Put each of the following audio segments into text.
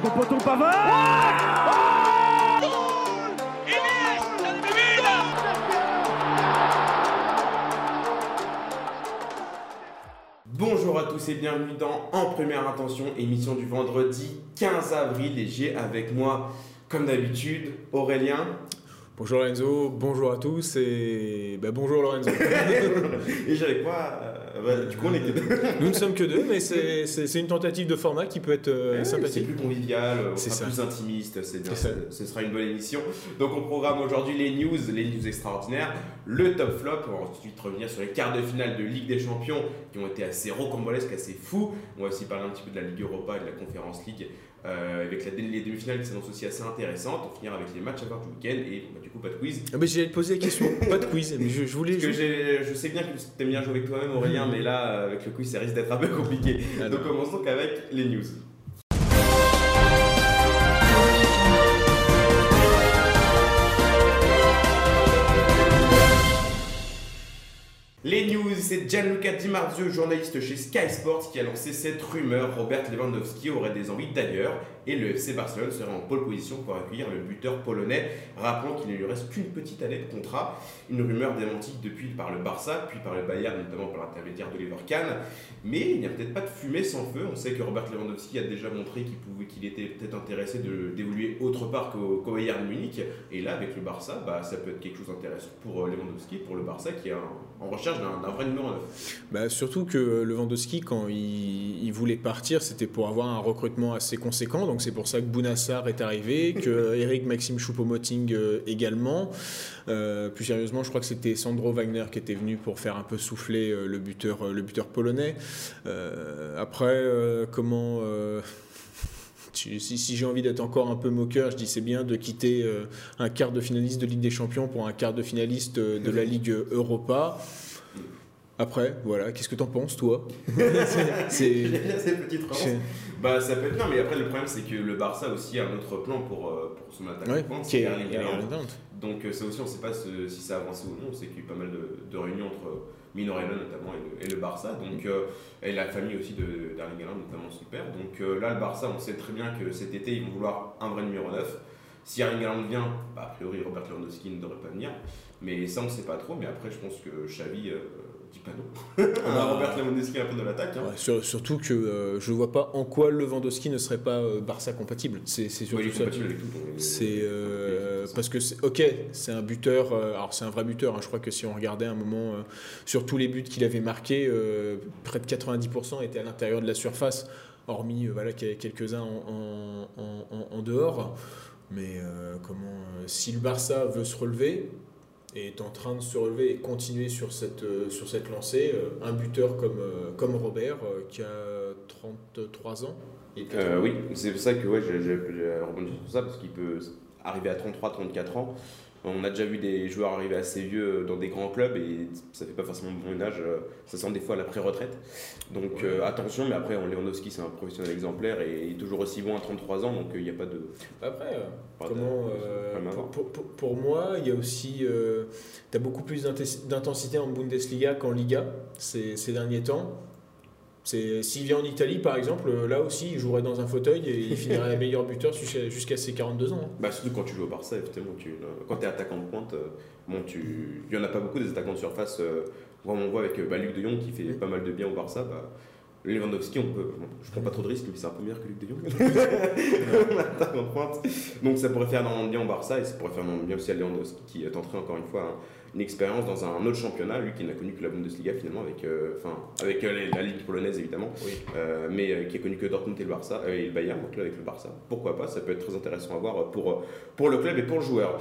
Pavard Bonjour à tous et bienvenue dans En Première Intention, émission du vendredi 15 avril. Et j'ai avec moi, comme d'habitude, Aurélien. Bonjour Lorenzo, bonjour à tous et bah, bonjour Lorenzo. et j'ai avec moi, euh, bah, du coup on est que deux. Nous ne sommes que deux, mais c'est- c'est c'est une tentative de format qui peut être euh, Ouais, C'est sympathique. plus convivial, on C'est plus intimiste, c'est bien, C'est ça. ce sera une bonne émission. Donc on programme aujourd'hui les news, les news extraordinaires, le top flop, on va ensuite revenir sur les quarts de finale de Ligue des Champions qui ont été assez rocambolesques, assez fous. On va aussi parler un petit peu de la Ligue Europa et de la Conférence League euh, avec la, les demi-finales qui s'annoncent aussi assez intéressantes. On finira avec les matchs à voir du week-end et bah, du coup pas de quiz. Ah, mais J'allais te poser la question, pas de quiz, mais je, je voulais. Parce que je- sais bien que tu aimes bien jouer avec toi-même Aurélien, mais là euh, avec le quiz ça risque d'être un peu compliqué. Ah, Donc commençons donc avec les news. Les news, c'est Gianluca Di Marzio, journaliste chez Sky Sports, qui a lancé cette rumeur. Robert Lewandowski aurait des envies d'ailleurs et le FC Barcelone serait en pole position pour accueillir le buteur polonais. Rappelons qu'il ne lui reste qu'une petite année de contrat. Une rumeur démentie depuis par le Barça, puis par le Bayern, notamment par l'intermédiaire d'Oliver Kahn. Mais il n'y a peut-être pas de fumée sans feu. On sait que Robert Lewandowski a déjà montré qu'il pouvait, était peut-être intéressé d'évoluer autre part qu'au Bayern Munich. Et là, avec le Barça, bah, ça peut être quelque chose d'intéressant pour euh, Lewandowski, pour le Barça qui est en, recherche d'un vrai numéro 9. Bah, surtout que Lewandowski, quand il, voulait partir, c'était pour avoir un recrutement assez conséquent. C'est pour ça que Bounassar est arrivé, que Eric Maxime Choupo-Moting euh, également. Euh, plus sérieusement, je crois que c'était Sandro Wagner qui était venu pour faire un peu souffler euh, le buteur, le buteur polonais. Après, comment si, si j'ai envie d'être encore un peu moqueur, je dis c'est bien de quitter un quart de finaliste de Ligue des Champions pour un quart de finaliste de la Ligue Europa. Après, voilà, qu'est-ce que t'en penses, toi C'est- c'est- J'aime bien ces petites relances. c'est- Bah, ça peut être. Non, mais après, le problème, c'est que le Barça aussi a un autre plan pour, euh, pour son attaque. Ouais, qui c'est est. Donc, euh, ça aussi, on ne sait pas ce- si ça a avancé ou non. On sait qu'il y a eu pas mal de, de réunions entre Mino Raiola notamment et le, et le Barça. Donc, euh, et la famille aussi de- d'Erling Haaland, notamment son père. Donc euh, là, le Barça, on sait très bien que cet été, ils vont vouloir un vrai numéro 9. Si Erling Haaland vient, bah, a priori, Robert Lewandowski ne devrait pas venir. Mais ça, on ne sait pas trop. Mais après, je pense que Xavi euh, pas non. Ah. Robert Lewandowski un peu de l'attaque. hein. Ouais, surtout que euh, je vois pas en quoi Lewandowski ne serait pas euh, Barça compatible. C'est Ouais, surtout ça. compatible avec tout. donc, C'est euh, parce que c'est ok, c'est un buteur. euh, alors c'est un vrai buteur. hein, je crois que si on regardait un moment euh, sur tous les buts qu'il avait marqués, euh, près de 90% étaient à l'intérieur de la surface, hormis euh, voilà a quelques-uns en, en- en- en- en dehors. Mais euh, comment euh, si le Barça veut se relever est en train de se relever et continuer sur cette euh, sur cette lancée, euh, un buteur comme euh, comme Robert euh, qui a 33 ans. et Euh, oui, c'est pour ça que ouais, j'ai rebondi sur ça, parce qu'il peut arriver à 33-34 ans. On a déjà vu des joueurs arriver assez vieux dans des grands clubs et ça fait pas forcément bon âge, euh, ça sent des fois la pré-retraite. Donc Ouais. euh, attention, mais après, Lewandowski c'est un professionnel exemplaire et il est toujours aussi bon à 33 ans, donc il n'y a pas de. Après, euh, pas comment, de euh, à pour, pour- pour- pour moi, il y a aussi, tu as beaucoup plus d'inten- d'intensité en Bundesliga qu'en Liga ces, ces derniers temps. C'est- S'il vient en Italie, par exemple, euh, là aussi, il jouerait dans un fauteuil et il finirait meilleur buteur jusqu'à ses 42 ans. hein. Bah, surtout quand tu joues au Barça, effectivement, tu, euh, quand tu es attaquant de pointe, euh, bon, tu, il n'y en a pas beaucoup des attaquants de surface. Euh, on voit avec euh, bah, Luc de Jong qui fait pas mal de bien au Barça. Bah, Lewandowski, on peut, bon, je prends pas trop de risques, mais c'est un peu meilleur que Luc de Jong. attaquant de pointe. Donc ça pourrait faire énormément de bien au Barça et ça pourrait faire énormément de bien aussi à Lewandowski qui est entré encore une fois hein, une expérience dans un autre championnat, lui qui n'a connu que la Bundesliga finalement, avec, euh, enfin, avec euh, la Ligue polonaise évidemment. Oui. Euh, mais qui a connu que Dortmund et le Barça et le Bayern, donc là avec le Barça. Pourquoi pas Ça peut être très intéressant à voir pour, pour le club et pour le joueur.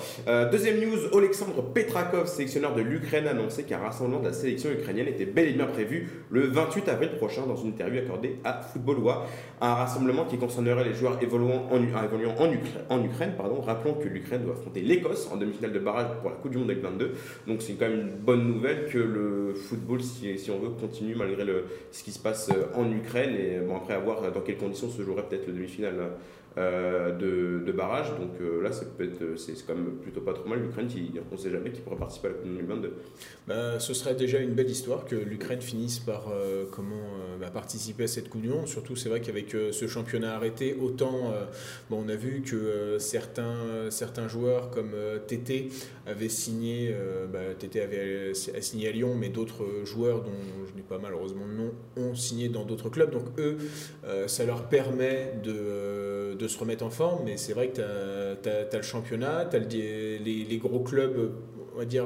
Deuxième news, Alexandre Petrakov, sélectionneur de l'Ukraine, a annoncé qu'un rassemblement de la sélection ukrainienne était bel et bien prévu le 28 avril prochain dans une interview accordée à Football Wa. Un rassemblement qui concernerait les joueurs évoluant en, U- euh, évoluant en, Ukra- en Ukraine. Pardon. Rappelons que l'Ukraine doit affronter l'Écosse en demi-finale de barrage pour la Coupe du Monde 2022. Donc c'est quand même une bonne nouvelle que le football, si, on veut, continue malgré ce qui se passe euh, en Ukraine. Et bon, après, à voir dans quelles conditions se jouerait peut-être le demi-finale euh, de, de barrage. Donc euh, là, c'est quand même plutôt pas trop mal. L'Ukraine, on ne sait jamais, qui pourrait participer à la Coupe du Monde 2022. Bah, ce serait déjà une belle histoire que l'Ukraine finisse par, euh, comment, euh, bah, par participer à cette Coupe du Monde. Surtout, c'est vrai qu'avec ce championnat arrêté, autant bon, on a vu que certains, certains joueurs comme TT avaient signé, bah, avait signé à Lyon, mais d'autres joueurs dont je n'ai pas malheureusement le nom ont signé dans d'autres clubs. Donc eux, ça leur permet de, se remettre en forme. Mais c'est vrai que tu as, le championnat, tu as les, gros clubs, on va dire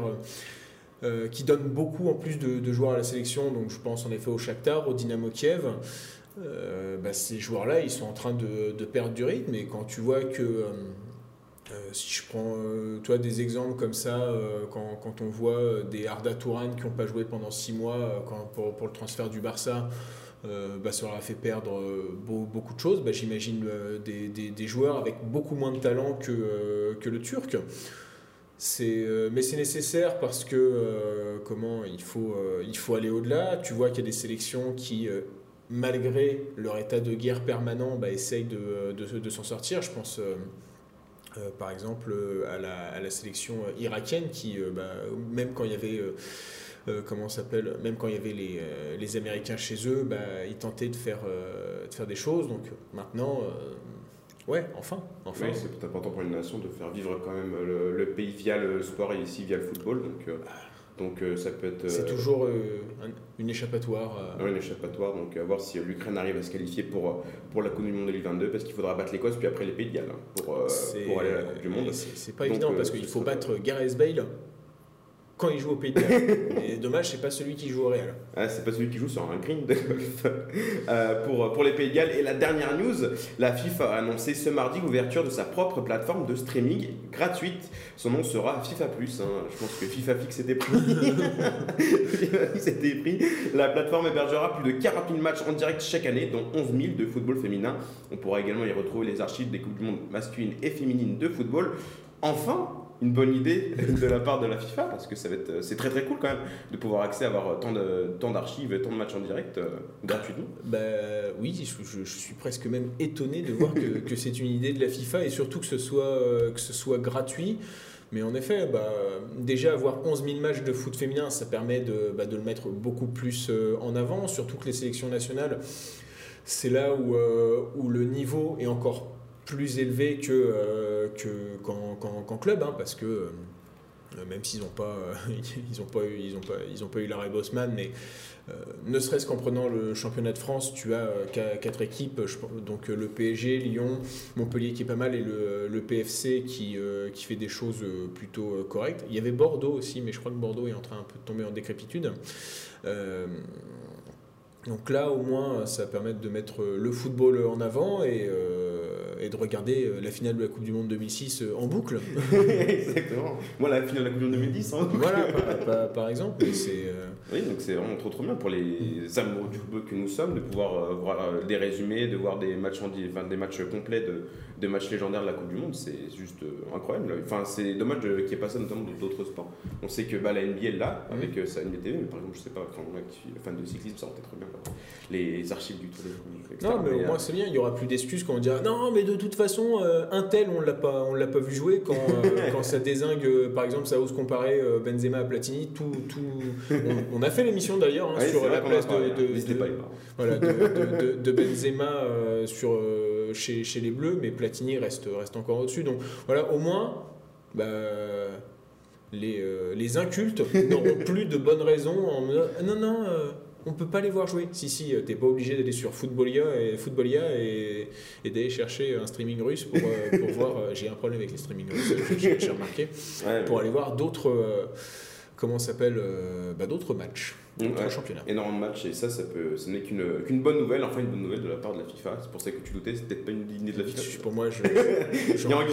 euh, qui donne beaucoup en plus de, joueurs à la sélection. Donc je pense en effet au Shakhtar, au Dynamo Kiev. Euh, bah, ces joueurs-là, ils sont en train de, perdre du rythme. Et quand tu vois que, euh, si je prends toi des exemples comme ça, quand, on voit des Arda Touran qui n'ont pas joué pendant six mois pour, le transfert du Barça, bah, ça leur a fait perdre beaucoup de choses. Bah, j'imagine des, joueurs avec beaucoup moins de talent que, que le Turc. Euh, mais c'est nécessaire parce que euh, comment il faut, euh, il faut aller au-delà. Tu vois qu'il y a des sélections qui, malgré leur état de guerre permanent, bah, essayent de, de, s'en sortir. Je pense par exemple à la, à la, sélection irakienne qui, bah, même quand il y avait comment s'appelle même quand il y avait les, les Américains chez eux, bah, ils tentaient de faire, de faire des choses. Donc maintenant, Ouais, enfin. enfin. Oui, c'est important pour une nation de faire vivre quand même le, pays via le sport et ici via le football. Donc, euh, donc euh, ça peut être. c'est euh, toujours une échappatoire. une échappatoire. Donc à voir si l'Ukraine arrive à se qualifier pour, pour la Coupe du Monde 2022 parce qu'il faudra battre l'Écosse puis après les Pays de Galles hein, pour, pour aller à la Coupe du Monde. C'est pas évident parce qu'il faut battre Gareth Bale quand il joue au Pays de Galles. Dommage, c'est pas celui qui joue au Real. Ah, c'est pas celui qui joue sur un green de euh, pour, pour les Pays de Galles. Et la dernière news, la FIFA a annoncé ce mardi l'ouverture de sa propre plateforme de streaming gratuite. Son nom sera FIFA Plus. Hein. Je pense que FIFA Fix était pris. FIFA était pris. La plateforme hébergera plus de 40 000 matchs en direct chaque année, dont 11 000 de football féminin. On pourra également y retrouver les archives des Coupes du Monde masculines et féminines de football. Enfin, une bonne idée de la part de la FIFA parce que ça va être c'est très très cool quand même de pouvoir accéder à avoir tant de tant d'archives et tant de matchs en direct euh, gratuitement. Bah oui, je, suis presque même étonné de voir que, que c'est une idée de la FIFA et surtout que ce soit euh, que ce soit gratuit. Mais en effet, bah, déjà avoir 11 000 matchs de foot féminin, ça permet de, bah, de le mettre beaucoup plus euh, en avant, surtout que les sélections nationales, c'est là où, où le niveau est encore plus élevé que, euh, que, qu'en, club, hein, parce que euh, même s'ils n'ont pas, ils ont pas, eu, ils ont pas, ils ont pas eu l'arrêt Bosman, mais euh, ne serait-ce qu'en prenant le championnat de France, tu as quatre équipes, donc le PSG, Lyon, Montpellier qui est pas mal et le, le PFC qui, qui fait des choses plutôt correctes. Il y avait Bordeaux aussi, mais je crois que Bordeaux est en train un peu de tomber en décrépitude. donc là, au moins, ça permet de mettre le football en avant et et de regarder euh, la finale de la Coupe du Monde 2006 euh, en boucle. Exactement. Moi, la finale de la Coupe du Monde 2010. Hein. Voilà, par, exemple. Euh, oui, donc c'est vraiment trop trop bien pour les amoureux du football que nous sommes de pouvoir voir des résumés, de voir des matchs, en, enfin, des matchs complets de, matchs légendaires de la Coupe du Monde. C'est juste incroyable. Enfin, c'est dommage qu'il n'y ait pas ça notamment dans d'autres sports. On sait que bah, la NBA est là avec mmh. sa NBTV, mais par exemple, je sais pas, quand on est fan de cyclisme, ça aurait été très bien. Les archives du Tour de Non, mais au moins c'est bien, il n'y aura plus d'excuses quand on dira non, mais de toute façon, euh, un tel, on l'a pas, on l'a pas vu jouer quand, euh, quand ça désingue, euh, par exemple, ça ose comparer Benzema à Platini. Tout, tout... On, a fait l'émission d'ailleurs hein, sur la place de, de, voilà, de, Benzema sur, chez, chez, les Bleus, mais Platini reste, reste encore au-dessus. Donc voilà, au moins, bah, les, les incultes n'auront plus de bonnes raisons en non, non on peut pas les voir jouer. Si, si, euh, t'es pas obligé d'aller sur Footballia et, Footballia et, d'aller chercher un streaming russe pour, euh, pour voir. Euh, j'ai un problème avec les streaming russes, j'ai remarqué. pour aller voir d'autres. comment s'appelle bah, D'autres matchs. D'autres championnats. Énormément de matchs et ça, ça, peut, ce n'est qu'une bonne nouvelle, enfin une bonne nouvelle de la part de la FIFA. C'est pour ça que tu doutais, c'était peut-être pas une idée de la FIFA. Pour moi, je. il y a un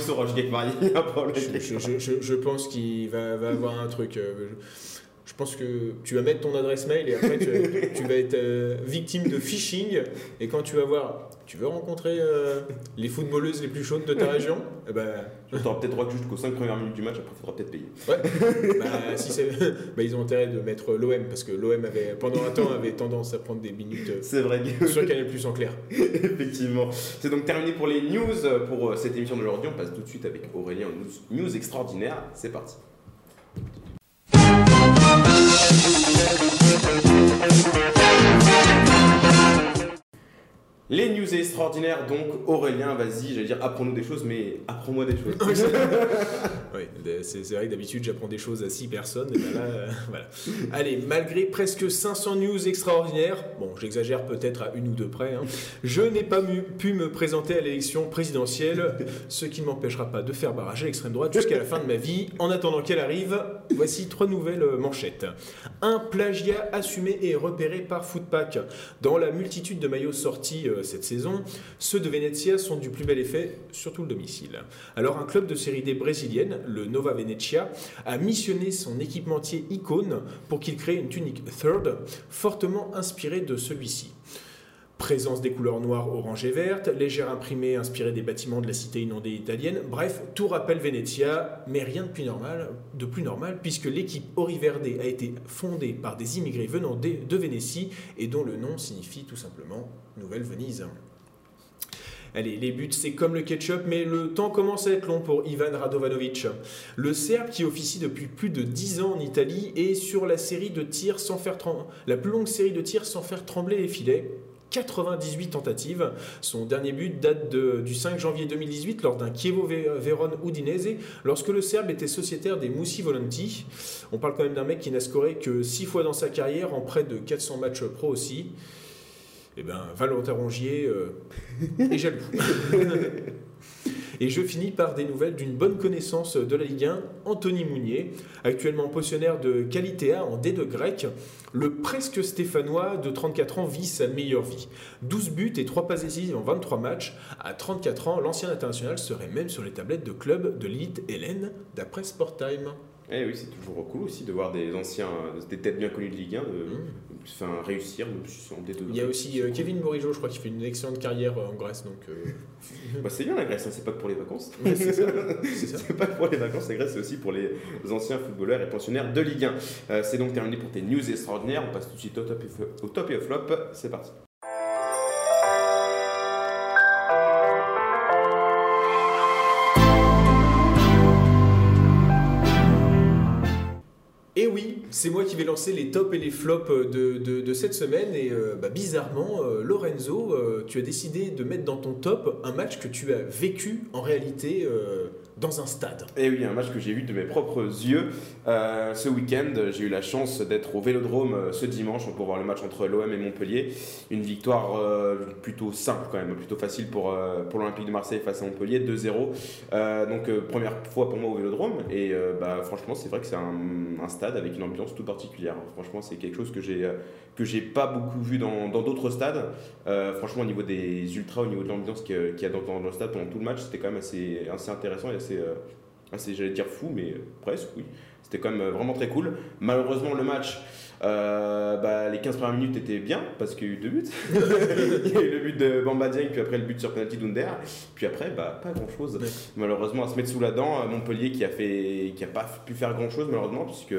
je, je, pense qu'il va, va avoir un truc je pense que tu vas mettre ton adresse mail et après tu, vas être euh, victime de phishing. Et quand tu vas voir, tu veux rencontrer euh, les footballeuses les plus chaudes de ta région? Eh ben, Tu auras peut-être droit jusqu'aux 5 premières minutes du match, après il faudra peut-être payer. Ouais. bah, si bah, ils ont intérêt de mettre l'OM parce que l'OM avait, pendant un temps avait tendance à prendre des minutes euh, C'est vrai. sur Canal Plus en clair. Effectivement. C'est donc terminé pour les news pour cette émission d'aujourd'hui. On passe tout de suite avec Aurélien news, news extraordinaire. C'est parti. Thank you. Les news extraordinaires, donc Aurélien, vas-y, j'allais dire apprends-nous des choses, mais apprends-moi des choses. oui, c'est vrai que d'habitude j'apprends des choses à 6 personnes, et ben là, euh, voilà. Allez, malgré presque 500 news extraordinaires, bon, j'exagère peut-être à une ou deux près, hein, je n'ai pas pu me présenter à l'élection présidentielle, ce qui ne m'empêchera pas de faire barrage à l'extrême droite jusqu'à la fin de ma vie. En attendant qu'elle arrive, voici trois nouvelles manchettes. Un plagiat assumé et repéré par Footpack. Dans la multitude de maillots sortis euh, cette saison, ceux de Venezia sont du plus bel effet, surtout le domicile. Alors un club de série D brésilienne, le Nova Venezia, a missionné son équipementier Icone pour qu'il crée une tunique Third fortement inspirée de celui-ci. Présence des couleurs noires, orange et verte, légère imprimée inspirée des bâtiments de la cité inondée italienne. Bref, tout rappelle Venezia, mais rien de plus normal, de plus normal puisque l'équipe Oriverde a été fondée par des immigrés venant de Vénétie et dont le nom signifie tout simplement Nouvelle-Venise. Allez, les buts, c'est comme le ketchup, mais le temps commence à être long pour Ivan Radovanovic. Le Serbe qui officie depuis plus de 10 ans en Italie est sur la série de tirs sans faire la plus longue série de tirs sans faire trembler les filets. 98 tentatives. Son dernier but date du 5 janvier 2018 lors d'un Chievo Vérone Udinese lorsque le Serbe était sociétaire des Moussi Volonti. On parle quand même d'un mec qui n'a scoré que 6 fois dans sa carrière en près de 400 matchs pro aussi. Eh bien, Valentin Rongier euh, est jaloux. Et je finis par des nouvelles d'une bonne connaissance de la Ligue 1, Anthony Mounier, actuellement potionnaire de Qualitéa en D2 grec. Le presque stéphanois de 34 ans vit sa meilleure vie. 12 buts et 3 passes décisives en 23 matchs. À 34 ans, l'ancien international serait même sur les tablettes de club de l'élite Hélène, d'après Sporttime. Eh oui, c'est toujours cool aussi de voir des anciens, des têtes bien connues de Ligue 1 enfin, réussir, Il y a aussi euh, Kevin Borijo, je crois, qui fait une excellente carrière euh, en Grèce. Donc, euh, bah, c'est bien la Grèce, hein, c'est pas que pour les vacances. c'est pas que pour les vacances, la Grèce, c'est aussi pour les anciens footballeurs et pensionnaires de Ligue 1. c'est donc terminé pour tes news extraordinaires. On passe tout de suite au top et, au top et au flop. C'est parti. C'est moi qui vais lancer les tops et les flops de, de, cette semaine. Et euh, bah, bizarrement, euh, Lorenzo, euh, tu as décidé de mettre dans ton top un match que tu as vécu en réalité dans un stade. Et eh oui, un match que j'ai vu de mes propres yeux euh, ce week-end. J'ai eu la chance d'être au Vélodrome euh, ce dimanche pour voir le match entre l'OM et Montpellier. Une victoire euh, plutôt simple quand même, plutôt facile pour, pour l'Olympique de Marseille face à Montpellier, 2-0. donc première fois pour moi au Vélodrome et bah, franchement c'est vrai que c'est un, stade avec une ambiance tout particulière. Franchement c'est quelque chose que j'ai que j'ai pas beaucoup vu dans d'autres stades. franchement au niveau des ultras, au niveau de l'ambiance qu'il y a dans, le stade pendant tout le match, c'était quand même assez, assez intéressant et assez euh, assez, j'allais dire fou, mais presque, oui. C'était quand même euh, vraiment très cool. Malheureusement, le match, euh, bah, les 15 premières minutes étaient bien parce qu'il y a eu deux buts. il y a eu le but de Bamba Dieng, puis après le but sur penalty d'Under. Puis après, bah, pas grand chose. Malheureusement, à se mettre sous la dent, Montpellier qui a, fait, qui a pas pu faire grand chose, malheureusement, puisque,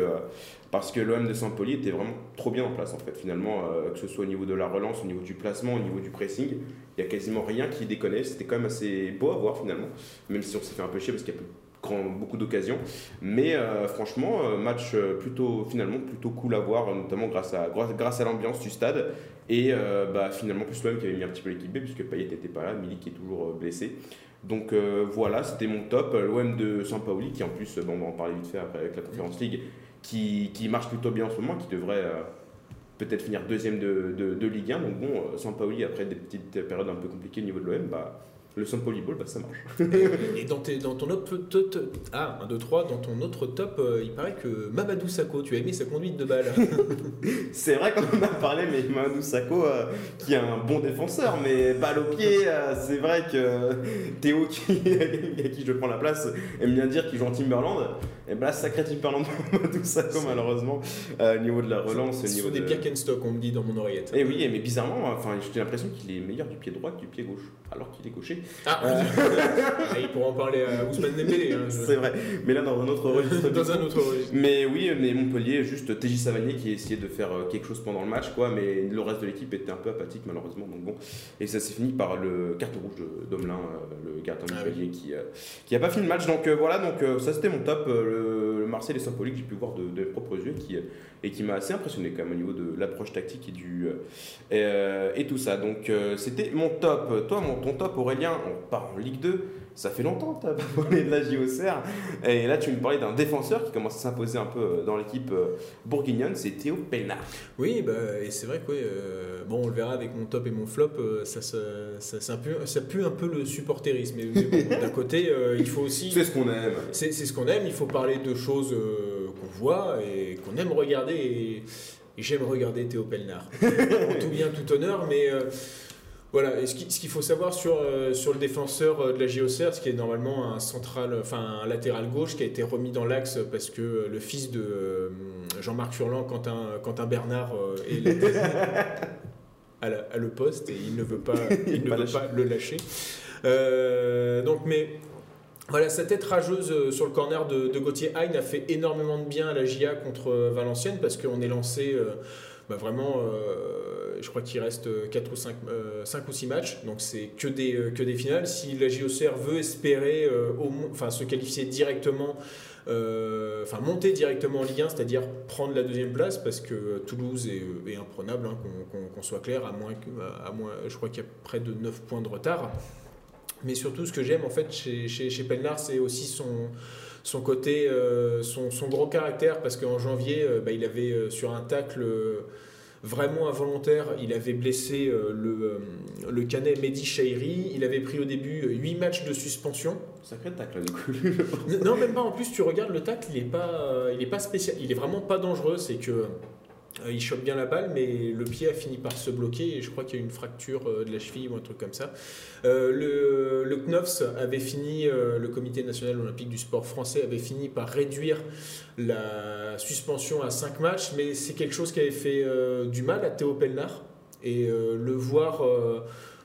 parce que l'OM de Saint-Pauli était vraiment trop bien en place, en fait. Finalement, que ce soit au niveau de la relance, au niveau du placement, au niveau du pressing, il y a quasiment rien qui déconnait. C'était quand même assez beau à voir finalement, même si on s'est fait un peu chier parce qu'il y a beaucoup d'occasions. Mais euh, franchement, euh, match euh, plutôt, finalement plutôt cool à voir, notamment grâce à, grâce à l'ambiance du stade. Et bah, finalement, plus l'OM qui avait mis un petit peu l'équipe B, puisque Payet n'était pas là, Milik est toujours blessé. Donc voilà, c'était mon top. L'OM de Saint-Pauli, qui en plus, bon, on va en parler vite fait après avec la Conférence League, qui, qui marche plutôt bien en ce moment, qui devrait peut-être finir deuxième de, de, de, Ligue 1. Donc bon, Saint-Pauli, après des petites périodes un peu compliquées au niveau de l'OM, bah, le son Polyball, bah, ça marche. et dans, tes, dans ton autre top, ah, 1, 2, 3, dans ton autre top, euh, il paraît que Mamadou Sakho, tu as aimé sa conduite de balle. c'est vrai qu'on en a parlé, mais Mamadou Sakho, euh, qui est un bon défenseur, mais balle au pied, euh, c'est vrai que Théo, qui, à qui je prends la place, aime bien dire qu'il joue en Timberland. Et bah, sacré Timberland Mamadou Sakho, malheureusement, au niveau de la relance. Au niveau des de... stock on me dit dans mon oreillette. Et eh oui, mais bizarrement, enfin, j'ai l'impression qu'il est meilleur du pied droit que du pied gauche, alors qu'il est gaucher. Ah, ah, il pourra en parler à Ousmane Dembélé. Hein, C'est vrai, mais là dans un autre registre. Dans un autre registre. Mais oui, mais Montpellier, juste TJ Savanier qui a essayé de faire euh, quelque chose pendant le match, quoi, mais le reste de l'équipe était un peu apathique malheureusement. Donc bon, et ça s'est fini par le carton rouge Domelin, euh, le gardien de Ah Montpellier, qui, euh, qui a pas fini le match. Donc euh, voilà, donc euh, ça c'était mon top, euh, le, le Marseille et Saint-Pauli que j'ai pu voir de, de mes propres yeux, qui, euh, et qui m'a assez impressionné quand même au niveau de l'approche tactique et du euh, et, euh, et tout ça. Donc euh, c'était mon top. Toi, mon ton top, Aurélien, on part en Ligue 2. Ça fait longtemps que tu pas parlé de la JOCR. Et là, tu me parlais d'un défenseur qui commence à s'imposer un peu euh, dans l'équipe euh, bourguignonne, c'est Théo Pellard. Oui, bah, et c'est vrai que ouais, euh, bon, on le verra avec mon top et mon flop, euh, ça, ça, ça, ça, pue, ça pue un peu le supporterisme. Mais, mais bon, d'un côté, euh, il faut aussi. C'est ce qu'on aime. C'est ce qu'on aime, il faut parler de choses qu'on voit et qu'on aime regarder. Et, et j'aime regarder Théo Pelnard. en tout bien, tout honneur, mais voilà. Et ce qui- ce qu'il faut savoir sur, euh, sur le défenseur euh, de la JOCR, ce qui est normalement un central, enfin un latéral gauche qui a été remis dans l'axe parce que euh, le fils de Jean-Marc Furlan, Quentin, Quentin Bernard, est à, la- à le poste et il ne veut pas, il ne Pas veut lâcher. pas le lâcher. Euh, donc, mais voilà, sa tête rageuse sur le corner de, de Gauthier Hain a fait énormément de bien à la GIA contre Valenciennes parce qu'on est lancé euh, bah, vraiment, euh, je crois qu'il reste 4 ou 5, 5 ou 6 matchs, donc c'est que des, euh, que des finales. Si la JOCR veut espérer euh, enfin, se qualifier directement, euh, enfin monter directement en Ligue 1, c'est-à-dire prendre la deuxième place parce que Toulouse est, euh, est imprenable, hein, qu'on soit clair, à moins, à moins je crois qu'il y a près de 9 points de retard. Mais surtout, ce que j'aime en fait chez, chez, chez c'est aussi son, son côté, euh, son, son gros caractère, parce qu'en janvier, euh, bah, il avait euh, sur un tacle euh, vraiment involontaire, il avait blessé euh, le, euh, le canet Mehdi Chahiri. Il avait pris au début 8 matchs de suspension. Sacré tacle, du coup. Non, même pas. En plus, tu regardes le tacle, il est pas, euh, il est pas spécial. Il est vraiment pas dangereux. C'est que euh, il chope bien la balle, mais le pied a fini par se bloquer et je crois qu'il y a une fracture euh, de la cheville ou un truc comme ça. Euh, le, le avait fini, euh, le Comité national olympique du sport français avait fini par réduire la suspension à 5 matchs, mais c'est quelque chose qui avait fait euh, du mal à Théo Pelnard et euh, le voir. euh,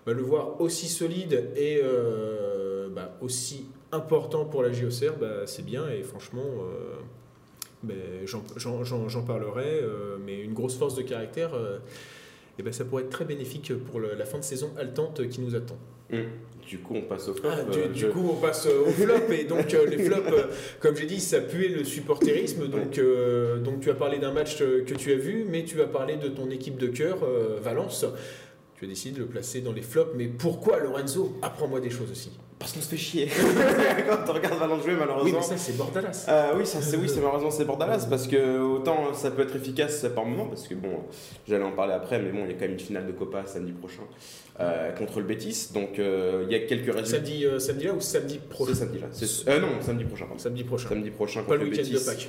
bah, le voir aussi solide et euh, bah, aussi important pour la JOCR, bah, c'est bien et franchement, ben, j'en- parlerai, euh, mais une grosse force de caractère, euh, et ben, ça pourrait être très bénéfique pour le- la fin de saison haletante qui nous attend. Hum. Du coup, on passe au flop. Ah, du, Euh, du je- coup, on passe au flop. Et donc, les flops, comme j'ai dit, ça puait le supporterisme. Donc, donc tu as parlé d'un match que tu as vu, mais tu vas parler de ton équipe de cœur, Valence. Tu as décidé de le placer dans les flops. Mais pourquoi, Lorenzo? Apprends-moi des choses aussi. Parce qu'on se fait chier. Quand on regarde Valence jouer, Oui, malheureusement. mais ça, c'est Bordalas. Euh, oui, ça, c'est oui, c'est malheureusement c'est Bordalas parce que autant ça peut être efficace par moment parce que bon, j'allais en parler après, mais bon, il y a quand même une finale de Copa samedi prochain euh, contre le Betis, donc euh, il y a quelques résultats. Samedi, samedi là ou samedi C'est prochain samedi là. C'est- non, samedi prochain. Pardon. Samedi prochain. Samedi prochain Pas contre le le week-end de Pâques.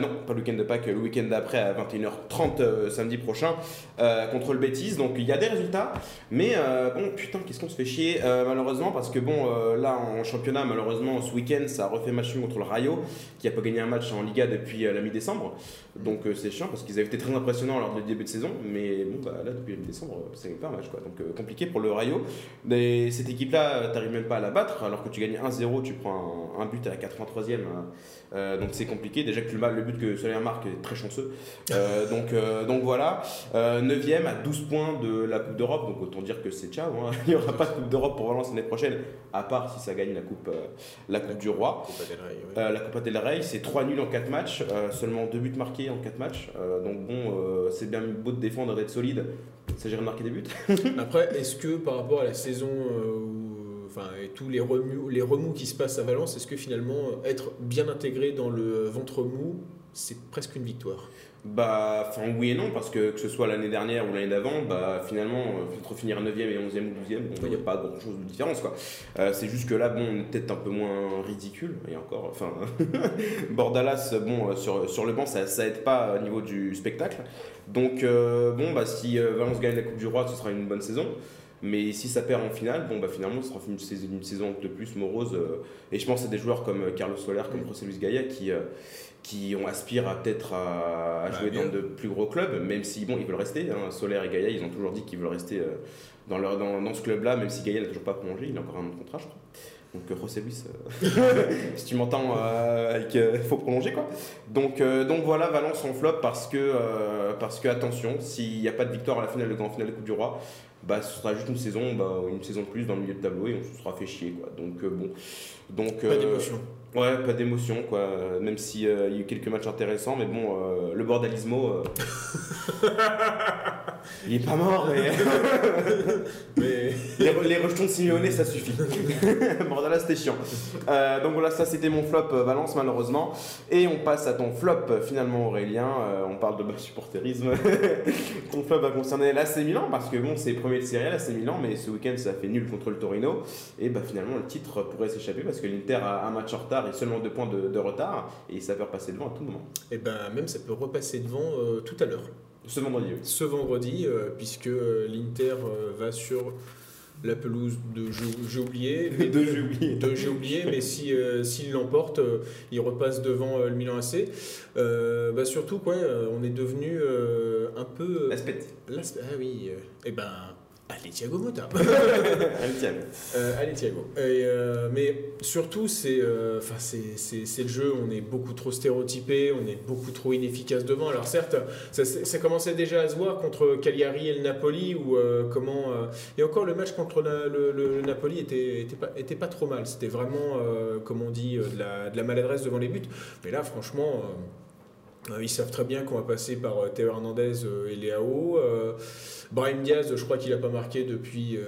Non, pas le week-end de Pâques, le week-end d'après à 21h30 euh, samedi prochain contre le Betis. Donc il y a des résultats, mais bon putain, qu'est-ce qu'on se fait chier malheureusement parce que bon euh, là en championnat malheureusement ce week-end ça a refait match contre le Rayo qui a pas gagné un match en Liga depuis euh, la mi-décembre. Donc euh, c'est chiant parce qu'ils avaient été très impressionnants lors du début de saison, mais bon bah là depuis la mi-décembre euh, c'est pas un match quoi. Donc euh, compliqué pour le Rayo. Mais cette équipe-là, t'arrives même pas à la battre alors que tu gagnes 1-0, tu prends un, un but à la 83e. hein. Euh, donc c'est compliqué. Déjà que le, le but que Soler marque est très chanceux. Donc, donc voilà. Euh, 9ème à 12 points de la Coupe d'Europe. Donc autant dire que c'est ciao. hein. Il n'y aura pas de Coupe d'Europe pour Valence l'année prochaine, à part si ça gagne la Coupe, la coupe du Roi. Del Rey, oui. La Copa del Rey, c'est 3 nuls en 4 matchs, seulement 2 buts marqués en 4 matchs. Euh, donc bon, euh, c'est bien beau de défendre, d'être solide. S'agirait de marquer des buts. Après, est-ce que par rapport à la saison euh, enfin, et tous les remous, les remous qui se passent à Valence, est-ce que finalement être bien intégré dans le ventre mou, c'est presque une victoire? Bah, enfin oui et non, parce que que ce soit l'année dernière ou l'année d'avant, bah finalement, euh, entre finir 9e et 11e ou 12e, il n'y a pas grand chose de différence quoi. Euh, c'est juste que là, bon, on est peut-être un peu moins ridicule, et encore, enfin, Bordalas, bon, euh, sur, sur le banc, ça, ça aide pas au niveau du spectacle. Donc, euh, bon, bah si euh, Valence gagne la Coupe du Roi, ce sera une bonne saison. Mais si ça perd en finale, bon, bah, finalement, ça sera une saison, une saison de plus morose. euh, et je pense à des joueurs comme euh, Carlos Soler, comme José Luis Gaia, qui, euh, qui ont aspiré à peut-être à, à Bah, jouer bien. dans de plus gros clubs, même si, bon, ils veulent rester. Hein. Soler et Gaia, ils ont toujours dit qu'ils veulent rester euh, dans, leur, dans, dans ce club-là, même si Gaia n'a toujours pas prolongé, il a encore un autre contrat, je crois. Donc, euh, José Luis, euh, si tu m'entends, il faut prolonger, quoi. Donc, euh, donc voilà, Valence en flop parce que, euh, parce que attention, s'il n'y a pas de victoire à la finale de grande finale de Coupe du Roi, bah, ce sera juste une saison, bah, une saison de plus dans le milieu de tableau et on se sera fait chier. Quoi. Donc bon. Donc, Pas d'émotion. Ouais, pas d'émotion, quoi. Euh, Même s'il y a eu quelques matchs intéressants, mais bon, euh, le bordalismo, euh, il est pas mort, mais Mais les, re- les rejetons de Simeone, ça suffit. Bordala, c'était chiant. Euh, donc voilà, ça c'était mon flop euh, Valence, malheureusement. Et on passe à ton flop, finalement, Aurélien. Euh, on parle de bas supporterisme. ton flop va concerner l'AC Milan, parce que bon, c'est premier de série l'AC Milan, mais ce week-end, ça fait nul contre le Torino. Et bah finalement, le titre pourrait s'échapper, parce que l'Inter a un match en retard et seulement deux points de, de retard. Et ça peut repasser devant à tout moment. et ben même ça peut repasser devant euh, tout à l'heure. Ce vendredi. oui. Ce vendredi, euh, puisque euh, l'Inter euh, va sur la pelouse de j'ai oublié. mais De j'ai oublié. de j'ai oublié, mais si euh, s'il l'emporte, euh, il repasse devant euh, le Milan AC. Bah surtout quoi, on est devenu un peu. L'aspect. L'as- Ah oui, euh, eh ben. Allez Thiago Motta. Euh, allez Thiago. Et, euh, mais surtout, c'est euh, c'est- le jeu, on est beaucoup trop stéréotypé, on est beaucoup trop inefficace devant. Alors certes, ça, ça commençait déjà à se voir contre Cagliari et le Napoli, où euh, comment... euh, et encore, le match contre la- le, le- Napoli était, était, pas, était pas trop mal. C'était vraiment, euh, comme on dit, euh, de la, de la maladresse devant les buts. Mais là, franchement... euh, ils savent très bien qu'on va passer par euh, Théo Hernandez euh, et Léao. Brahim Diaz, je crois qu'il n'a pas marqué depuis,